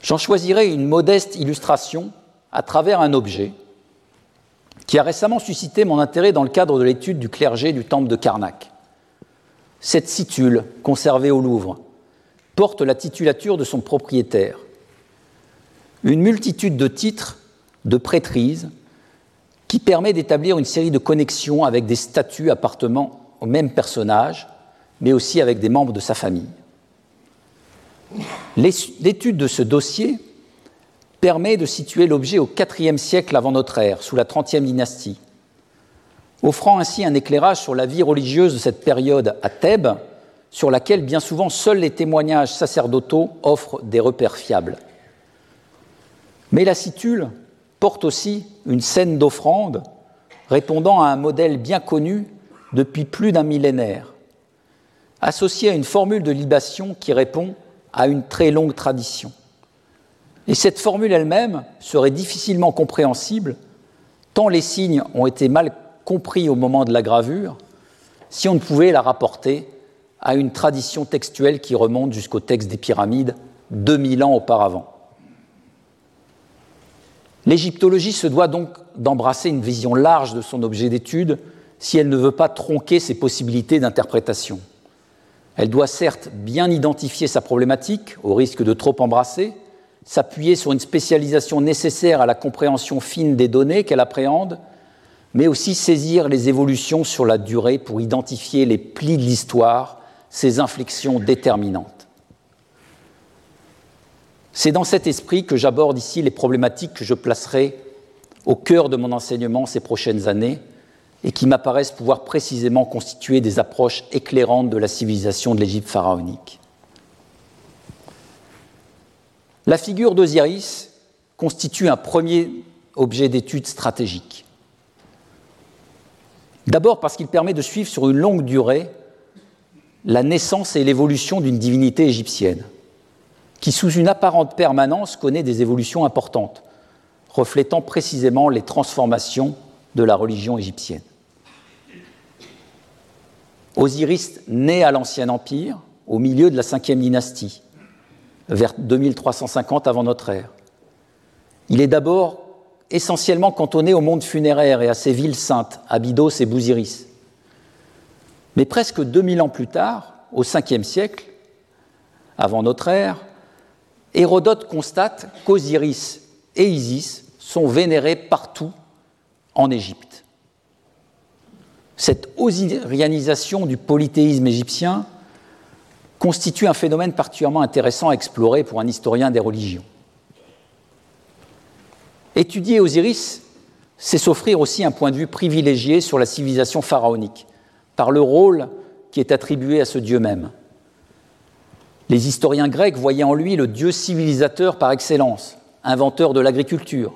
J'en choisirai une modeste illustration à travers un objet qui a récemment suscité mon intérêt dans le cadre de l'étude du clergé du temple de Karnak. Cette situle, conservée au Louvre, porte la titulature de son propriétaire. Une multitude de titres de prêtrise qui permet d'établir une série de connexions avec des statuts appartenant au même personnage, mais aussi avec des membres de sa famille. L'étude de ce dossier permet de situer l'objet au IVe siècle avant notre ère, sous la 30e dynastie, offrant ainsi un éclairage sur la vie religieuse de cette période à Thèbes, sur laquelle bien souvent seuls les témoignages sacerdotaux offrent des repères fiables. Mais la situle porte aussi une scène d'offrande répondant à un modèle bien connu depuis plus d'un millénaire, associé à une formule de libation qui répond a une très longue tradition. Et cette formule elle-même serait difficilement compréhensible, tant les signes ont été mal compris au moment de la gravure, si on ne pouvait la rapporter à une tradition textuelle qui remonte jusqu'au texte des pyramides 2000 ans auparavant. L'égyptologie se doit donc d'embrasser une vision large de son objet d'étude si elle ne veut pas tronquer ses possibilités d'interprétation. Elle doit certes bien identifier sa problématique, au risque de trop embrasser, s'appuyer sur une spécialisation nécessaire à la compréhension fine des données qu'elle appréhende, mais aussi saisir les évolutions sur la durée pour identifier les plis de l'histoire, ses inflexions déterminantes. C'est dans cet esprit que j'aborde ici les problématiques que je placerai au cœur de mon enseignement ces prochaines années, et qui m'apparaissent pouvoir précisément constituer des approches éclairantes de la civilisation de l'Égypte pharaonique. La figure d'Osiris constitue un premier objet d'étude stratégique. D'abord parce qu'il permet de suivre sur une longue durée la naissance et l'évolution d'une divinité égyptienne, qui sous une apparente permanence connaît des évolutions importantes, reflétant précisément les transformations de la religion égyptienne. Osiris naît à l'Ancien Empire, au milieu de la cinquième dynastie, vers 2350 avant notre ère. Il est d'abord essentiellement cantonné au monde funéraire et à ses villes saintes, Abydos et Bousiris. Mais presque 2000 ans plus tard, au 5e siècle, avant notre ère, Hérodote constate qu'Osiris et Isis sont vénérés partout en Égypte. Cette osirianisation du polythéisme égyptien constitue un phénomène particulièrement intéressant à explorer pour un historien des religions. Étudier Osiris, c'est s'offrir aussi un point de vue privilégié sur la civilisation pharaonique, par le rôle qui est attribué à ce dieu même. Les historiens grecs voyaient en lui le dieu civilisateur par excellence, inventeur de l'agriculture,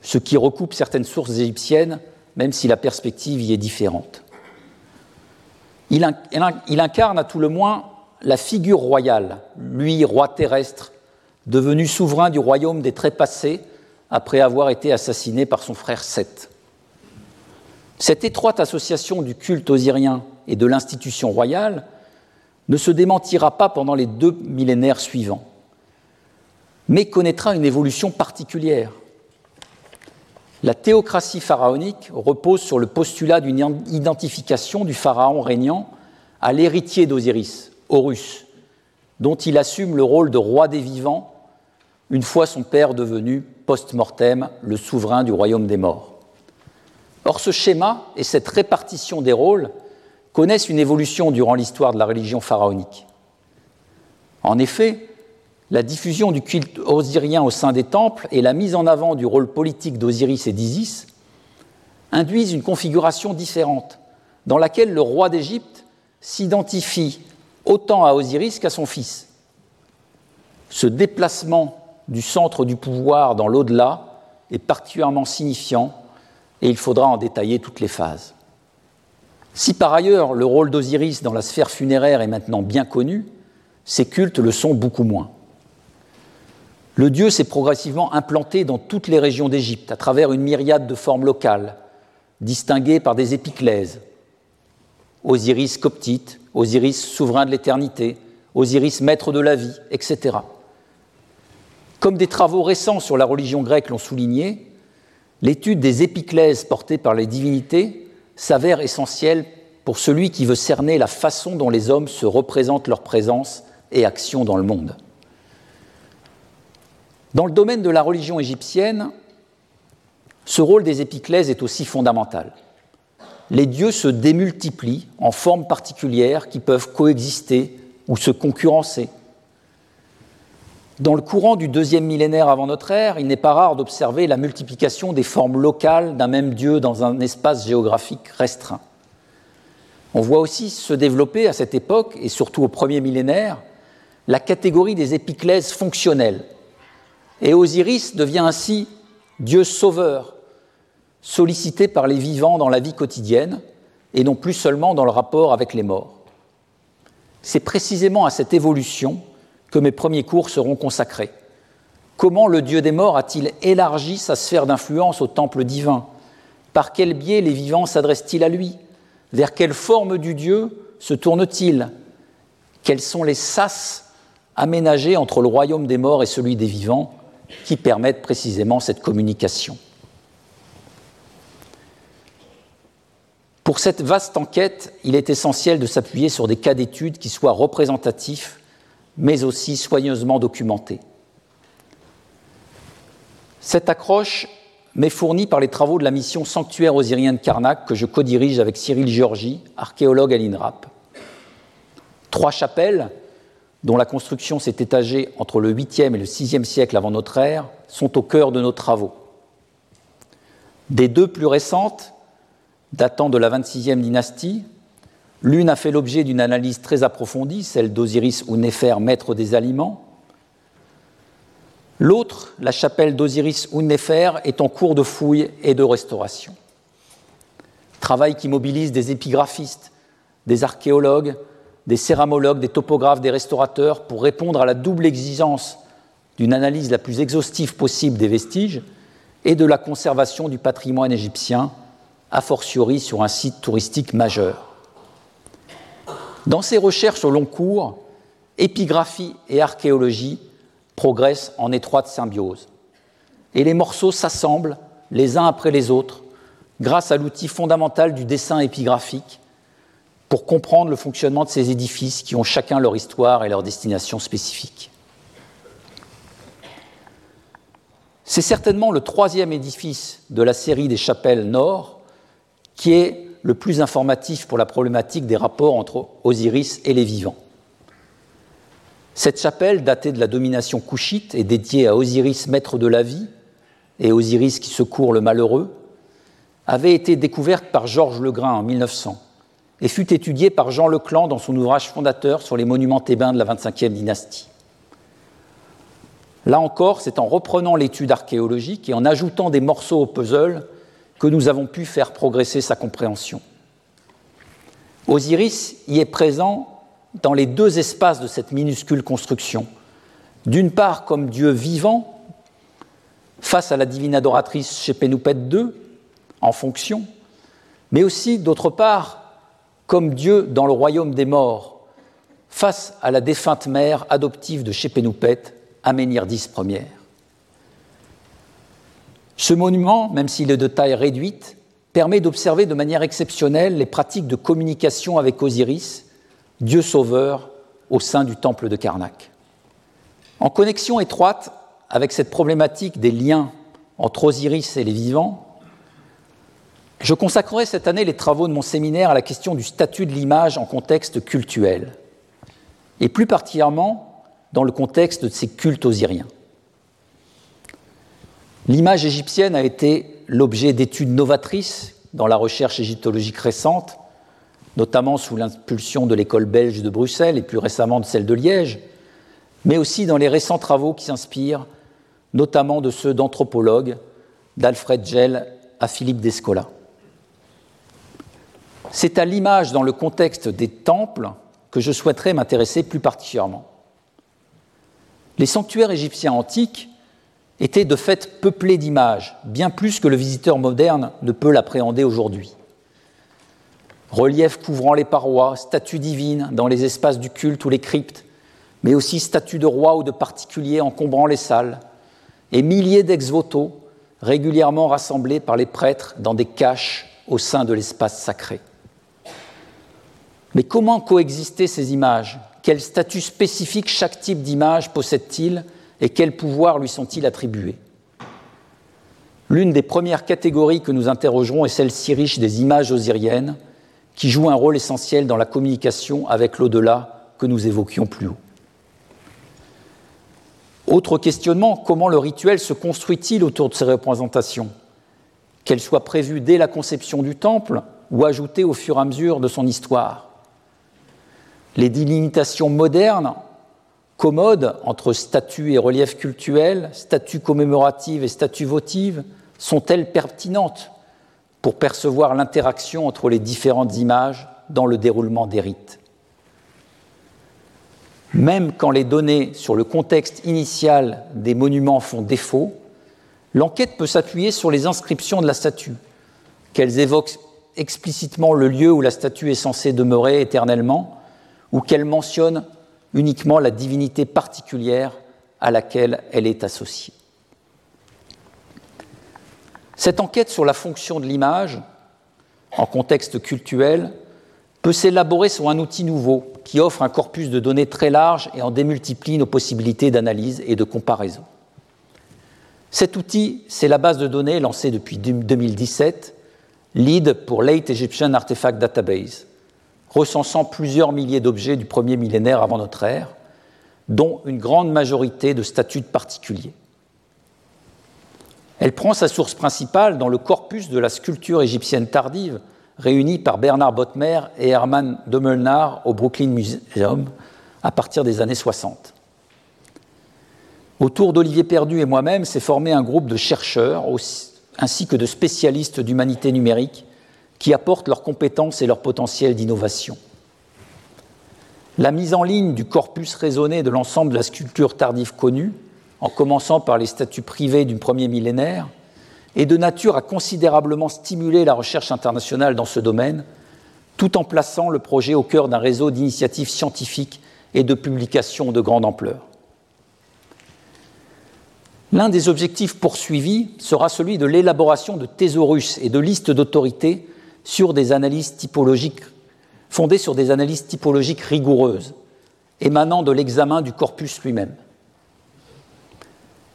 ce qui recoupe certaines sources égyptiennes, même si la perspective y est différente. Il, incarne à tout le moins la figure royale, lui, roi terrestre, devenu souverain du royaume des Trépassés après avoir été assassiné par son frère Seth. Cette étroite association du culte osirien et de l'institution royale ne se démentira pas pendant les deux millénaires suivants, mais connaîtra une évolution particulière. La théocratie pharaonique repose sur le postulat d'une identification du pharaon régnant à l'héritier d'Osiris, Horus, dont il assume le rôle de roi des vivants une fois son père devenu post-mortem le souverain du royaume des morts. Or, ce schéma et cette répartition des rôles connaissent une évolution durant l'histoire de la religion pharaonique. En effet, la diffusion du culte osirien au sein des temples et la mise en avant du rôle politique d'Osiris et d'Isis induisent une configuration différente, dans laquelle le roi d'Égypte s'identifie autant à Osiris qu'à son fils. Ce déplacement du centre du pouvoir dans l'au-delà est particulièrement signifiant et il faudra en détailler toutes les phases. Si par ailleurs le rôle d'Osiris dans la sphère funéraire est maintenant bien connu, ses cultes le sont beaucoup moins. Le dieu s'est progressivement implanté dans toutes les régions d'Égypte à travers une myriade de formes locales, distinguées par des épiclèses. Osiris coptite, Osiris souverain de l'éternité, Osiris maître de la vie, etc. Comme des travaux récents sur la religion grecque l'ont souligné, L'étude des épiclèses portées par les divinités s'avère essentielle pour celui qui veut cerner la façon dont les hommes se représentent leur présence et action dans le monde. Dans le domaine de la religion égyptienne, ce rôle des épiclèses est aussi fondamental. Les dieux se démultiplient en formes particulières qui peuvent coexister ou se concurrencer. Dans le courant du deuxième millénaire avant notre ère, il n'est pas rare d'observer la multiplication des formes locales d'un même Dieu dans un espace géographique restreint. On voit aussi se développer à cette époque, et surtout au premier millénaire, la catégorie des épiclèses fonctionnelles. Et Osiris devient ainsi Dieu sauveur, sollicité par les vivants dans la vie quotidienne, et non plus seulement dans le rapport avec les morts. C'est précisément à cette évolution que mes premiers cours seront consacrés. Comment le Dieu des morts a-t-il élargi sa sphère d'influence au temple divin? Par quel biais les vivants s'adressent-ils à lui? Vers quelle forme du Dieu se tourne-t-il Quels sont les sas aménagés entre le royaume des morts et celui des vivants qui permettent précisément cette communication? Pour cette vaste enquête, il est essentiel de s'appuyer sur des cas d'études qui soient représentatifs mais aussi soigneusement documentée. Cette accroche m'est fournie par les travaux de la mission Sanctuaire osirien de Karnak que je codirige avec Cyril Georgi, archéologue à l'INRAP. Trois chapelles, dont la construction s'est étagée entre le 8e et le 6e siècle avant notre ère, sont au cœur de nos travaux. Des deux plus récentes, datant de la 26e dynastie, L'une a fait l'objet d'une analyse très approfondie, celle d'Osiris ou Néfer, maître des aliments. L'autre, la chapelle d'Osiris Unnefer, est en cours de fouille et de restauration. Travail qui mobilise des épigraphistes, des archéologues, des céramologues, des topographes, des restaurateurs pour répondre à la double exigence d'une analyse la plus exhaustive possible des vestiges et de la conservation du patrimoine égyptien, a fortiori sur un site touristique majeur. Dans ces recherches au long cours, épigraphie et archéologie progressent en étroite symbiose. Et les morceaux s'assemblent les uns après les autres grâce à l'outil fondamental du dessin épigraphique pour comprendre le fonctionnement de ces édifices qui ont chacun leur histoire et leur destination spécifique. C'est certainement le troisième édifice de la série des chapelles nord qui est le plus informatif pour la problématique des rapports entre Osiris et les vivants. Cette chapelle, datée de la domination couchite et dédiée à Osiris, maître de la vie, et Osiris qui secourt le malheureux, avait été découverte par Georges Legrain en 1900 et fut étudiée par Jean Leclan dans son ouvrage fondateur sur les monuments thébains de la 25e dynastie. Là encore, c'est en reprenant l'étude archéologique et en ajoutant des morceaux au puzzle que nous avons pu faire progresser sa compréhension. Osiris y est présent dans les deux espaces de cette minuscule construction. D'une part, comme Dieu vivant, face à la divine adoratrice Shepénoupet II, en fonction, mais aussi, d'autre part, comme Dieu dans le royaume des morts, face à la défunte mère adoptive de Shepénoupet, Aménirdis Ier. Ce monument, même s'il est de taille réduite, permet d'observer de manière exceptionnelle les pratiques de communication avec Osiris, Dieu sauveur, au sein du temple de Karnak. En connexion étroite avec cette problématique des liens entre Osiris et les vivants, je consacrerai cette année les travaux de mon séminaire à la question du statut de l'image en contexte cultuel, et plus particulièrement dans le contexte de ces cultes osiriens. L'image égyptienne a été l'objet d'études novatrices dans la recherche égyptologique récente, notamment sous l'impulsion de l'école belge de Bruxelles et plus récemment de celle de Liège, mais aussi dans les récents travaux qui s'inspirent notamment de ceux d'anthropologues, d'Alfred Gell à Philippe Descola. C'est à l'image dans le contexte des temples que je souhaiterais m'intéresser plus particulièrement. Les sanctuaires égyptiens antiques étaient de fait peuplés d'images, bien plus que le visiteur moderne ne peut l'appréhender aujourd'hui. Reliefs couvrant les parois, statues divines dans les espaces du culte ou les cryptes, mais aussi statues de rois ou de particuliers encombrant les salles, et milliers d'ex-voto régulièrement rassemblés par les prêtres dans des caches au sein de l'espace sacré. Mais comment coexister ces images? Quel statut spécifique chaque type d'image possède-t-il? Et quels pouvoirs lui sont-ils attribués? L'une des premières catégories que nous interrogerons est celle si riche des images osiriennes, qui jouent un rôle essentiel dans la communication avec l'au-delà que nous évoquions plus haut. Autre questionnement, comment le rituel se construit-il autour de ces représentations? Qu'elles soient prévues dès la conception du temple ou ajoutées au fur et à mesure de son histoire? Les délimitations modernes, commodes entre statues et reliefs cultuels, statues commémoratives et statues votives, sont-elles pertinentes pour percevoir l'interaction entre les différentes images dans le déroulement des rites? Même quand les données sur le contexte initial des monuments font défaut, l'enquête peut s'appuyer sur les inscriptions de la statue, qu'elles évoquent explicitement le lieu où la statue est censée demeurer éternellement, ou qu'elle mentionne uniquement la divinité particulière à laquelle elle est associée. Cette enquête sur la fonction de l'image, en contexte cultuel, peut s'élaborer sur un outil nouveau qui offre un corpus de données très large et en démultiplie nos possibilités d'analyse et de comparaison. Cet outil, c'est la base de données lancée depuis 2017, LEAD pour Late Egyptian Artifact Database, recensant plusieurs milliers d'objets du premier millénaire avant notre ère, dont une grande majorité de statues particuliers. Elle prend sa source principale dans le corpus de la sculpture égyptienne tardive réunie par Bernard Bottmer et Hermann Demmelnar au Brooklyn Museum à partir des années 60. Autour d'Olivier Perdu et moi-même s'est formé un groupe de chercheurs ainsi que de spécialistes d'humanité numérique qui apportent leurs compétences et leur potentiel d'innovation. La mise en ligne du corpus raisonné de l'ensemble de la sculpture tardive connue, en commençant par les statuts privés du premier millénaire, est de nature à considérablement stimuler la recherche internationale dans ce domaine, tout en plaçant le projet au cœur d'un réseau d'initiatives scientifiques et de publications de grande ampleur. L'un des objectifs poursuivis sera celui de l'élaboration de thésaurus et de listes d'autorités sur des analyses typologiques fondées sur des analyses typologiques rigoureuses, émanant de l'examen du corpus lui-même.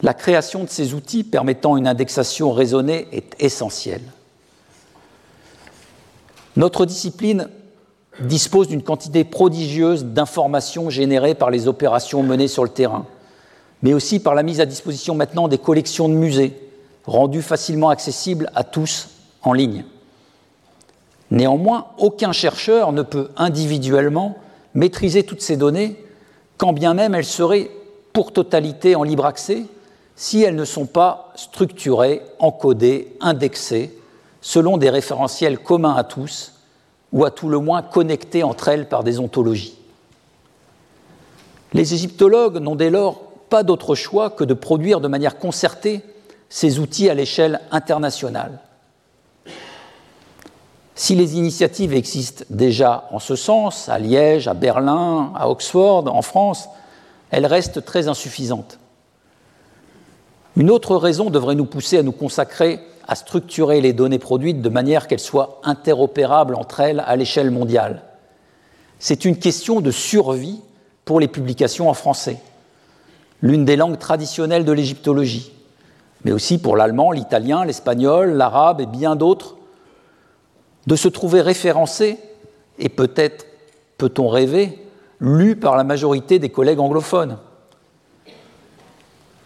La création de ces outils permettant une indexation raisonnée est essentielle. Notre discipline dispose d'une quantité prodigieuse d'informations générées par les opérations menées sur le terrain mais aussi par la mise à disposition maintenant des collections de musées, rendues facilement accessibles à tous en ligne. Néanmoins, aucun chercheur ne peut individuellement maîtriser toutes ces données, quand bien même elles seraient pour totalité en libre accès, si elles ne sont pas structurées, encodées, indexées, selon des référentiels communs à tous, ou à tout le moins connectés entre elles par des ontologies. Les égyptologues n'ont dès lors pas d'autre choix que de produire de manière concertée ces outils à l'échelle internationale. Si les initiatives existent déjà en ce sens, à Liège, à Berlin, à Oxford, en France, elles restent très insuffisantes. Une autre raison devrait nous pousser à nous consacrer à structurer les données produites de manière qu'elles soient interopérables entre elles à l'échelle mondiale. C'est une question de survie pour les publications en français l'une des langues traditionnelles de l'égyptologie, mais aussi pour l'allemand, l'italien, l'espagnol, l'arabe et bien d'autres, de se trouver référencé et peut-être, peut-on rêver, lu par la majorité des collègues anglophones.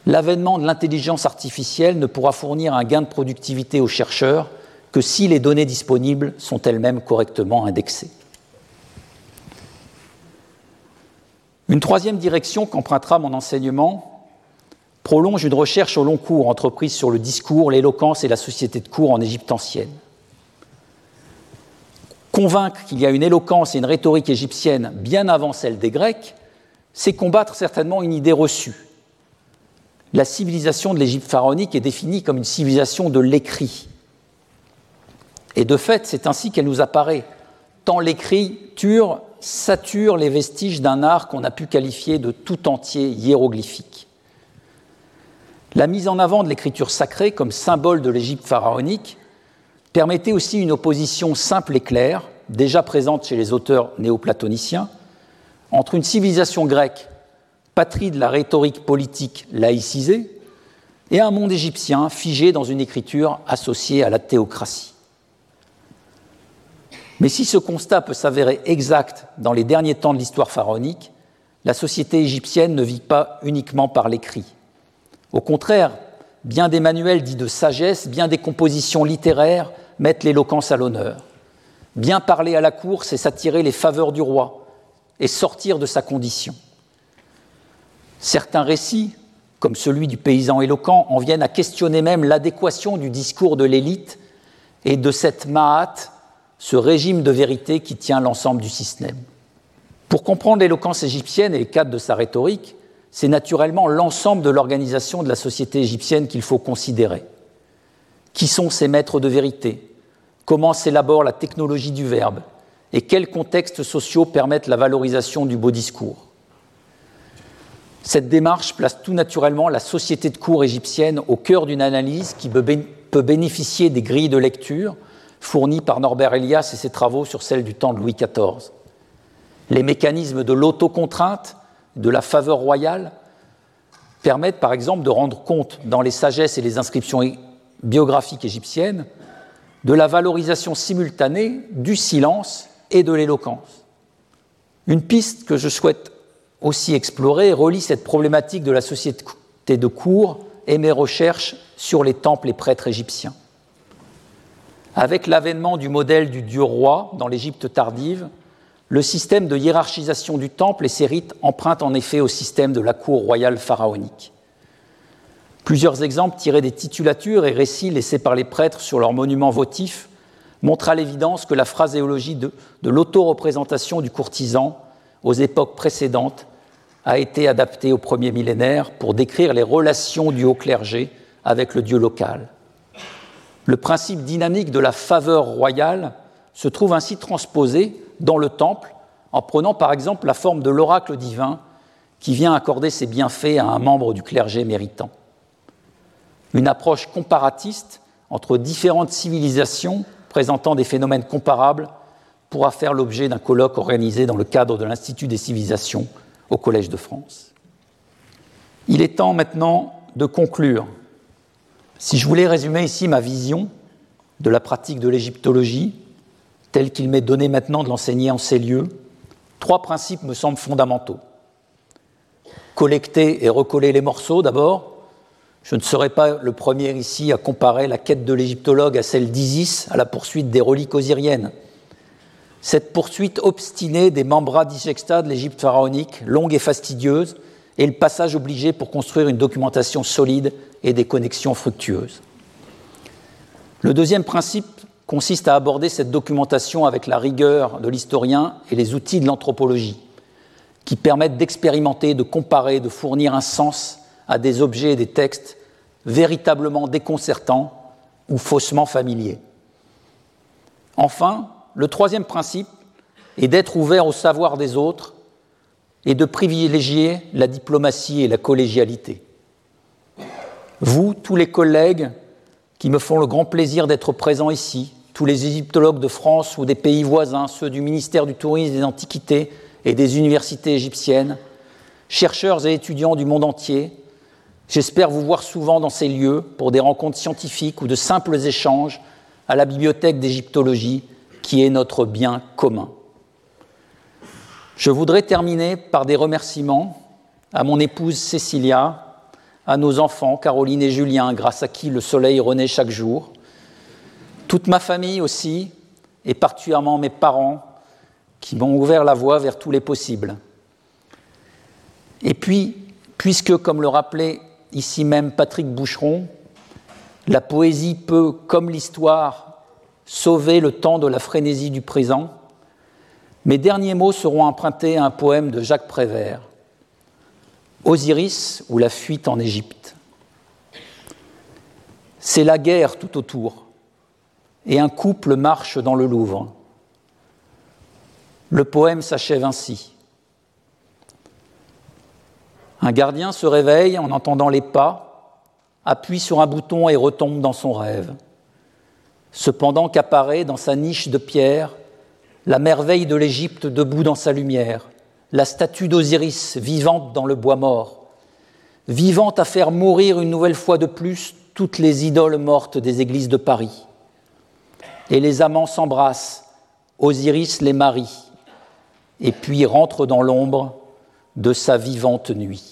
L'avènement de l'intelligence artificielle ne pourra fournir un gain de productivité aux chercheurs que si les données disponibles sont elles-mêmes correctement indexées. Une troisième direction qu'empruntera mon enseignement prolonge une recherche au long cours entreprise sur le discours, l'éloquence et la société de cours en Égypte ancienne. Convaincre qu'il y a une éloquence et une rhétorique égyptienne bien avant celle des Grecs, c'est combattre certainement une idée reçue. La civilisation de l'Égypte pharaonique est définie comme une civilisation de l'écrit. Et de fait, c'est ainsi qu'elle nous apparaît, tant l'écriture sature les vestiges d'un art qu'on a pu qualifier de tout entier hiéroglyphique. La mise en avant de l'écriture sacrée comme symbole de l'Égypte pharaonique permettait aussi une opposition simple et claire, déjà présente chez les auteurs néoplatoniciens, entre une civilisation grecque, patrie de la rhétorique politique laïcisée, et un monde égyptien figé dans une écriture associée à la théocratie. Mais si ce constat peut s'avérer exact dans les derniers temps de l'histoire pharaonique, la société égyptienne ne vit pas uniquement par l'écrit. Au contraire, bien des manuels dits de sagesse, bien des compositions littéraires mettent l'éloquence à l'honneur. Bien parler à la cour, c'est s'attirer les faveurs du roi et sortir de sa condition. Certains récits, comme celui du paysan éloquent, en viennent à questionner même l'adéquation du discours de l'élite et de cette mahat ce régime de vérité qui tient l'ensemble du système. Pour comprendre l'éloquence égyptienne et les cadres de sa rhétorique, c'est naturellement l'ensemble de l'organisation de la société égyptienne qu'il faut considérer. Qui sont ces maîtres de vérité? Comment s'élabore la technologie du verbe? Et quels contextes sociaux permettent la valorisation du beau discours? Cette démarche place tout naturellement la société de cours égyptienne au cœur d'une analyse qui peut bénéficier des grilles de lecture fourni par Norbert Elias et ses travaux sur celle du temps de Louis XIV. Les mécanismes de l'autocontrainte, de la faveur royale, permettent par exemple de rendre compte dans les sagesses et les inscriptions biographiques égyptiennes de la valorisation simultanée du silence et de l'éloquence. Une piste que je souhaite aussi explorer relie cette problématique de la société de cour et mes recherches sur les temples et prêtres égyptiens. Avec l'avènement du modèle du dieu roi dans l'Égypte tardive, le système de hiérarchisation du temple et ses rites empruntent en effet au système de la cour royale pharaonique. Plusieurs exemples tirés des titulatures et récits laissés par les prêtres sur leurs monuments votifs montrent à l'évidence que la phraséologie de, l'autoreprésentation du courtisan aux époques précédentes a été adaptée au premier millénaire pour décrire les relations du haut clergé avec le dieu local. Le principe dynamique de la faveur royale se trouve ainsi transposé dans le temple en prenant par exemple la forme de l'oracle divin qui vient accorder ses bienfaits à un membre du clergé méritant. Une approche comparatiste entre différentes civilisations présentant des phénomènes comparables pourra faire l'objet d'un colloque organisé dans le cadre de l'Institut des civilisations au Collège de France. Il est temps maintenant de conclure. Si je voulais résumer ici ma vision de la pratique de l'égyptologie, telle qu'il m'est donné maintenant de l'enseigner en ces lieux, trois principes me semblent fondamentaux. Collecter et recoller les morceaux d'abord, je ne serai pas le premier ici à comparer la quête de l'égyptologue à celle d'Isis à la poursuite des reliques osiriennes. Cette poursuite obstinée des membres digexta de l'Égypte pharaonique, longue et fastidieuse, est le passage obligé pour construire une documentation solide et des connexions fructueuses. Le deuxième principe consiste à aborder cette documentation avec la rigueur de l'historien et les outils de l'anthropologie, qui permettent d'expérimenter, de comparer, de fournir un sens à des objets et des textes véritablement déconcertants ou faussement familiers. Enfin, le troisième principe est d'être ouvert au savoir des autres et de privilégier la diplomatie et la collégialité. Vous, tous les collègues qui me font le grand plaisir d'être présents ici, tous les égyptologues de France ou des pays voisins, ceux du ministère du Tourisme et des Antiquités et des universités égyptiennes, chercheurs et étudiants du monde entier, J'espère vous voir souvent dans ces lieux pour des rencontres scientifiques ou de simples échanges à la bibliothèque d'égyptologie qui est notre bien commun. Je voudrais terminer par des remerciements à mon épouse Cécilia, à nos enfants Caroline et Julien, grâce à qui le soleil renaît chaque jour, toute ma famille aussi, et particulièrement mes parents, qui m'ont ouvert la voie vers tous les possibles. Et puis, puisque, comme le rappelait ici même Patrick Boucheron, la poésie peut, comme l'histoire, sauver le temps de la frénésie du présent. Mes derniers mots seront empruntés à un poème de Jacques Prévert, Osiris ou la fuite en Égypte. C'est la guerre tout autour, et un couple marche dans le Louvre. Le poème s'achève ainsi. Un gardien se réveille en entendant les pas, appuie sur un bouton et retombe dans son rêve. Cependant qu'apparaît dans sa niche de pierre la merveille de l'Égypte debout dans sa lumière, la statue d'Osiris vivante dans le bois mort, vivante à faire mourir une nouvelle fois de plus toutes les idoles mortes des églises de Paris. Et les amants s'embrassent, Osiris les marie, et puis rentrent dans l'ombre de sa vivante nuit.